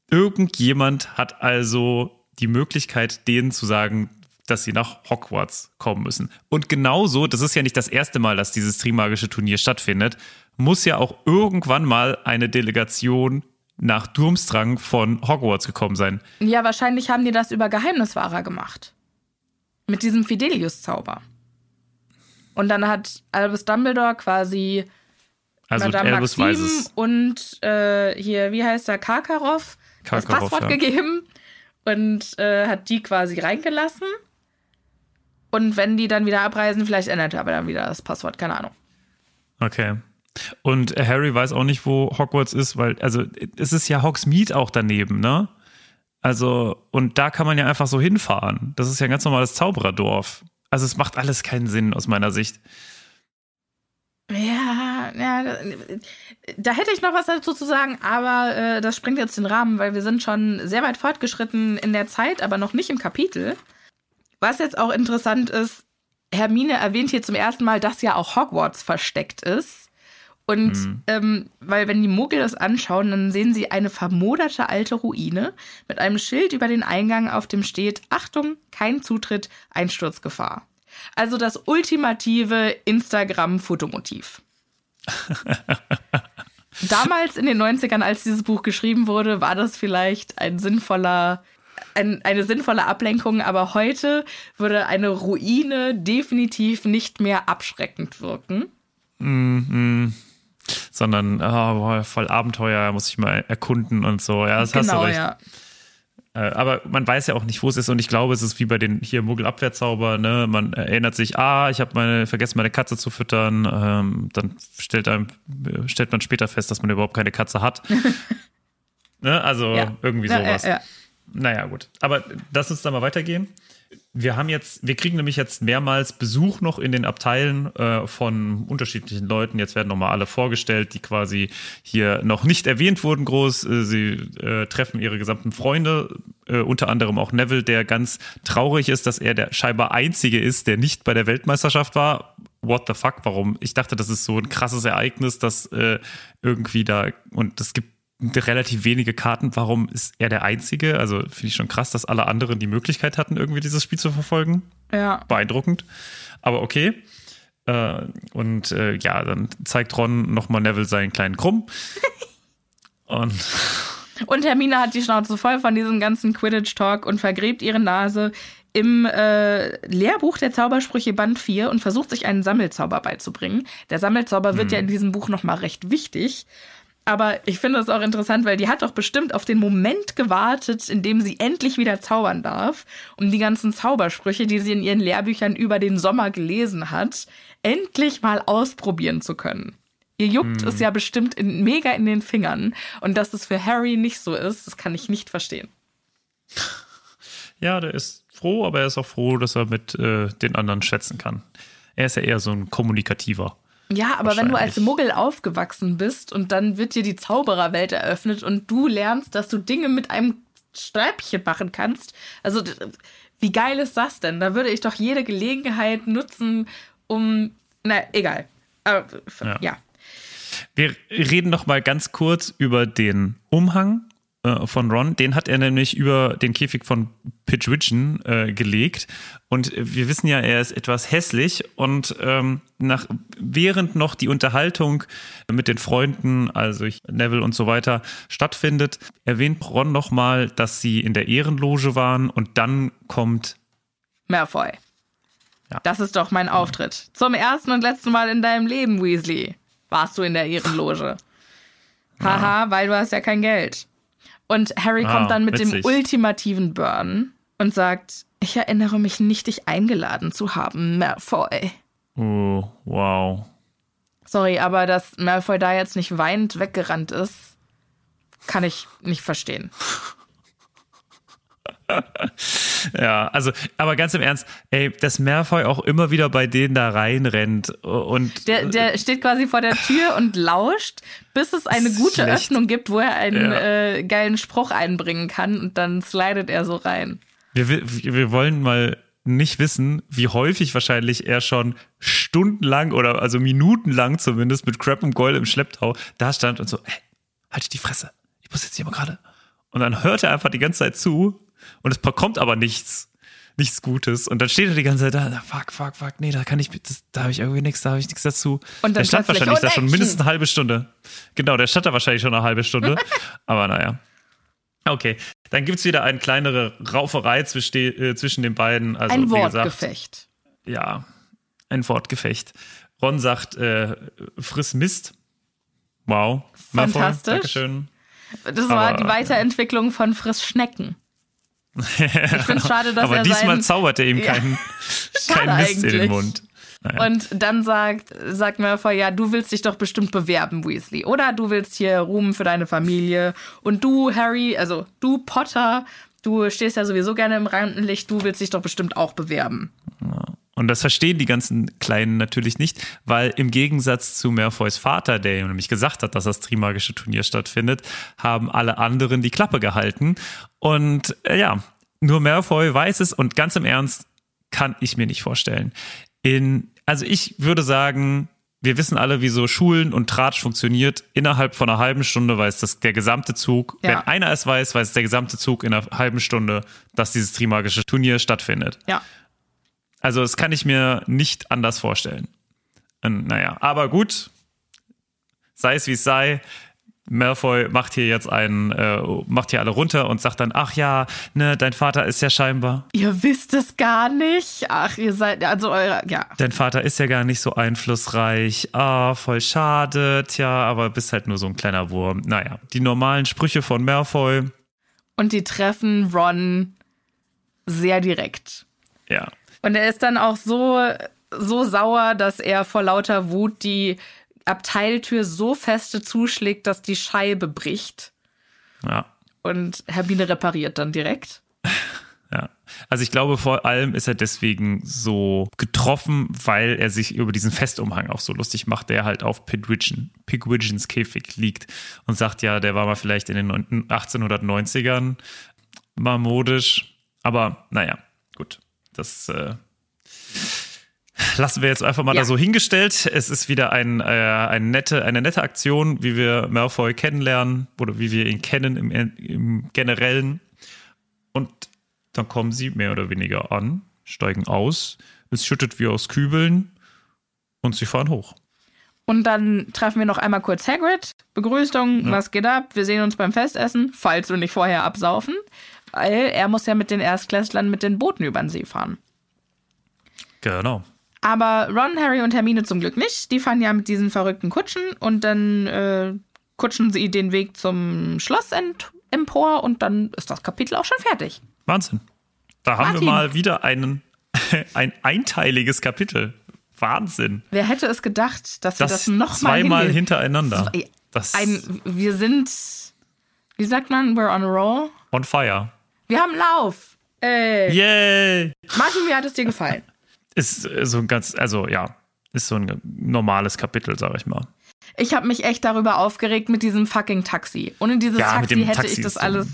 Irgendjemand hat also die Möglichkeit, denen zu sagen, dass sie nach Hogwarts kommen müssen. Und genauso, das ist ja nicht das erste Mal, dass dieses Trimagische Turnier stattfindet, muss ja auch irgendwann mal eine Delegation nach Durmstrang von Hogwarts gekommen sein. Ja, wahrscheinlich haben die das über Geheimniswahrer gemacht. Mit diesem Fidelius-Zauber. Und dann hat Albus Dumbledore quasi Also Madame Albus Maxim weiß es. und äh, hier, wie heißt er, Karkaroff, das Karkaroff, Passwort ja. gegeben und äh, hat die quasi reingelassen. Und wenn die dann wieder abreisen, vielleicht ändert er aber dann wieder das Passwort, keine Ahnung. Okay. Und Harry weiß auch nicht, wo Hogwarts ist, weil, also, es ist ja Hogsmeade auch daneben, ne? Also, und da kann man ja einfach so hinfahren. Das ist ja ein ganz normales Zaubererdorf. Also, es macht alles keinen Sinn aus meiner Sicht. Ja, ja, da, hätte ich noch was dazu zu sagen, aber äh, das springt jetzt den Rahmen, weil wir sind schon sehr weit fortgeschritten in der Zeit, aber noch nicht im Kapitel. Was jetzt auch interessant ist, Hermine erwähnt hier zum ersten Mal, dass ja auch Hogwarts versteckt ist. Und ähm, weil wenn die Muggel das anschauen, dann sehen sie eine vermoderte alte Ruine mit einem Schild über den Eingang, auf dem steht, Achtung, kein Zutritt, Einsturzgefahr. Also das ultimative Instagram-Fotomotiv. Damals in den 90ern, als dieses Buch geschrieben wurde, war das vielleicht ein sinnvoller, ein, eine sinnvolle Ablenkung, aber heute würde eine Ruine definitiv nicht mehr abschreckend wirken. Sondern, ah, boah, voll Abenteuer, muss ich mal erkunden und so. Ja, das hast du genau, recht. ja. Äh, aber man weiß ja auch nicht, wo es ist. Und ich glaube, es ist wie bei den hier Muggelabwehrzauber. Ne? Man erinnert sich, ah, ich habe meine, vergessen, meine Katze zu füttern. Ähm, dann stellt, einem, äh, stellt man später fest, dass man überhaupt keine Katze hat. ne? Also Ja. irgendwie sowas. ja, ja. Naja, gut. Aber lass uns da mal weitergehen. Wir haben jetzt, wir kriegen nämlich jetzt mehrmals Besuch noch in den Abteilen äh, von unterschiedlichen Leuten. Jetzt werden nochmal alle vorgestellt, die quasi hier noch nicht erwähnt wurden groß. Äh, Sie äh, treffen ihre gesamten Freunde, äh, unter anderem auch Neville, der ganz traurig ist, dass er der scheinbar Einzige ist, der nicht bei der Weltmeisterschaft war. What the fuck, warum? Ich dachte, das ist so ein krasses Ereignis, dass äh, irgendwie da, und es gibt relativ wenige Karten. Warum ist er der Einzige? Also finde ich schon krass, dass alle anderen die Möglichkeit hatten, irgendwie dieses Spiel zu verfolgen. ja. Beeindruckend. Aber okay. Äh, und äh, ja, dann zeigt Ron nochmal Neville seinen kleinen Krumm. und Und Hermine hat die Schnauze voll von diesem ganzen Quidditch-Talk und vergräbt ihre Nase im äh, Lehrbuch der Zaubersprüche Band 4 und versucht sich einen Sammelzauber beizubringen. Der Sammelzauber wird ja in diesem Buch nochmal recht wichtig. Aber ich finde es auch interessant, weil die hat doch bestimmt auf den Moment gewartet, in dem sie endlich wieder zaubern darf, um die ganzen Zaubersprüche, die sie in ihren Lehrbüchern über den Sommer gelesen hat, endlich mal ausprobieren zu können. Ihr juckt es ja bestimmt in, mega in den Fingern. Und dass es für Harry nicht so ist, das kann ich nicht verstehen. ja, der ist froh, aber er ist auch froh, dass er mit äh, den anderen schwätzen kann. Er ist ja eher so ein kommunikativer. Ja, aber wenn du als. Muggel aufgewachsen bist und dann wird dir die Zaubererwelt eröffnet und du lernst, dass du Dinge mit einem Stäbchen machen kannst. Also, wie geil ist das denn? Da würde ich doch jede Gelegenheit nutzen, um. Na, egal. Aber, Ja. ja. Wir reden noch mal ganz kurz über den Umhang äh, von Ron. Den hat er nämlich über den Käfig von Pidgeridgeon äh, gelegt. Und wir wissen ja, er ist etwas hässlich. Und ähm, nach, während noch die Unterhaltung mit den Freunden, also Neville und so weiter, stattfindet, erwähnt Ron noch mal, dass sie in der Ehrenloge waren. Und dann kommt Malfoy. Ja. Das ist doch mein Auftritt. Zum ersten und letzten Mal in deinem Leben, Weasley, warst du in der Ehrenloge. Haha, weil du hast ja kein Geld. Und Harry Ah, kommt dann mit dem witzig. ultimativen Burn und sagt, Ich erinnere mich nicht, dich eingeladen zu haben, Malfoy. Oh, wow. Sorry, aber dass Malfoy da jetzt nicht weinend weggerannt ist, kann ich nicht verstehen. Ja, also, aber ganz im Ernst, ey, dass Malfoy auch immer wieder bei denen da reinrennt und. Der, der steht quasi vor der Tür und lauscht, bis es eine gute Schlecht. Öffnung gibt, wo er einen Ja. äh, geilen Spruch einbringen kann und dann slidet er so rein. Wir, wir, wir wollen mal nicht wissen, wie häufig wahrscheinlich er schon stundenlang oder also minutenlang zumindest mit Crab und Goyle im Schlepptau da stand und so, ey, halt die Fresse, ich muss jetzt hier mal gerade. Und dann hört er einfach die ganze Zeit zu und es kommt aber nichts, nichts Gutes. Und dann steht er die ganze Zeit da, fuck, fuck, fuck, nee, da kann ich, das, da habe ich irgendwie nichts, da habe ich nichts dazu. Und dann der stand wahrscheinlich oh, da schon mindestens eine halbe Stunde. Genau, der stand da wahrscheinlich schon eine halbe Stunde. aber naja. Okay, dann gibt es wieder eine kleinere Rauferei zwischen, äh, zwischen den beiden. Also, Ein Wortgefecht. ja, ein Wortgefecht. Ron sagt, äh, friss Mist. Wow. Malfoy, Fantastisch. Dankeschön. Das war Aber, die Weiterentwicklung von Friss Schnecken. Ich finde es schade, dass Aber er diesmal zaubert er ihm Ja. keinen Schade kein Mist in eigentlich. den Mund. Naja. Und dann sagt, sagt Malfoy, ja, du willst dich doch bestimmt bewerben, Weasley. Oder du willst hier Ruhm für deine Familie. Und du, Harry, also du, Potter, du stehst ja sowieso gerne im Rampenlicht, du willst dich doch bestimmt auch bewerben. Und das verstehen die ganzen Kleinen natürlich nicht, weil im Gegensatz zu Malfoys Vater, der ihm nämlich gesagt hat, dass das Trimagische Turnier stattfindet, haben alle anderen die Klappe gehalten. Und äh, ja, nur Malfoy weiß es und ganz im Ernst kann ich mir nicht vorstellen. In, also ich würde sagen, wir wissen alle, wie so Schulen und Tratsch funktioniert. Innerhalb von einer halben Stunde weiß das der gesamte Zug. Ja. Wenn einer es weiß, weiß der gesamte Zug in einer halben Stunde, dass dieses Trimagische Turnier stattfindet. Ja. Also das kann ich mir nicht anders vorstellen. Und, naja, aber gut, sei es wie es sei. Malfoy macht hier jetzt einen, äh, macht hier alle runter und sagt dann, ach ja, ne, dein Vater ist ja scheinbar, Ihr wisst es gar nicht. Ach, ihr seid, also eure, ja. dein Vater ist ja gar nicht so einflussreich. Ah, voll schade, tja, aber bist halt nur so ein kleiner Wurm. Naja, die normalen Sprüche von Malfoy, Und die treffen Ron sehr direkt. ja. Und er ist dann auch so, so sauer, dass er vor lauter Wut die Abteiltür so feste zuschlägt, dass die Scheibe bricht. Ja, Und Hermine repariert dann direkt. Ja, also ich glaube vor allem ist er deswegen so getroffen, weil er sich über diesen Festumhang auch so lustig macht, der halt auf Pigwidgeon, Pigwidgeons Käfig liegt und sagt ja, der war mal vielleicht in den 9 1890ern mal modisch, aber naja, das äh, lassen wir jetzt einfach mal Ja. da so hingestellt. Es ist wieder ein, äh, eine, nette, eine nette Aktion, wie wir Malfoy kennenlernen oder wie wir ihn kennen im, im Generellen. Und dann kommen sie mehr oder weniger an, steigen aus, es schüttet wie aus Kübeln und sie fahren hoch. Und dann treffen wir noch einmal kurz Hagrid. Begrüßung, was geht ab? Wir sehen uns beim Festessen, falls wir nicht vorher absaufen. Weil er muss ja mit den Erstklässlern mit den Booten über den See fahren. Genau. Aber Ron, Harry und Hermine zum Glück nicht. Die fahren ja mit diesen verrückten Kutschen und dann äh, kutschen sie den Weg zum Schloss empor und dann ist das Kapitel auch schon fertig. Wahnsinn. Da haben Martin. wir mal wieder einen, ein einteiliges Kapitel. Wahnsinn. Wer hätte es gedacht, dass wir das, Das, nochmal zweimal hintereinander. Zwei- Das Ein, wir sind, wie sagt man, we're on a roll. on fire. Wir haben Lauf. Äh, Yay! Martin, wie hat es dir gefallen? Ist äh, so ein ganz, also ja, ist so ein normales Kapitel, sag ich mal. Ich habe mich echt darüber aufgeregt mit diesem fucking Taxi. Ohne dieses Ja, Taxi hätte Taxi ich das dumm. alles,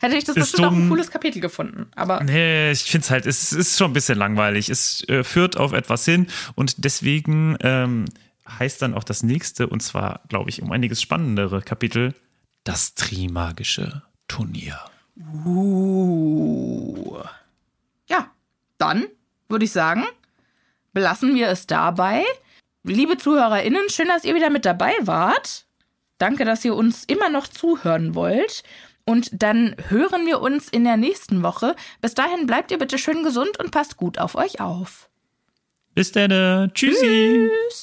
hätte ich das bestimmt auch ein dumm. cooles Kapitel gefunden. Aber Nee, ich finde es halt, es ist schon ein bisschen langweilig. Es äh, führt auf etwas hin und deswegen ähm, heißt dann auch das nächste, und zwar, glaube ich, um einiges spannendere Kapitel, das Trimagische Turnier. Uh. Ja, dann würde ich sagen, belassen wir es dabei. Liebe ZuhörerInnen, schön, dass ihr wieder mit dabei wart. Danke, dass ihr uns immer noch zuhören wollt. Und dann hören wir uns in der nächsten Woche. Bis dahin bleibt ihr bitte schön gesund und passt gut auf euch auf. Bis dann, tschüssi. Tschüss.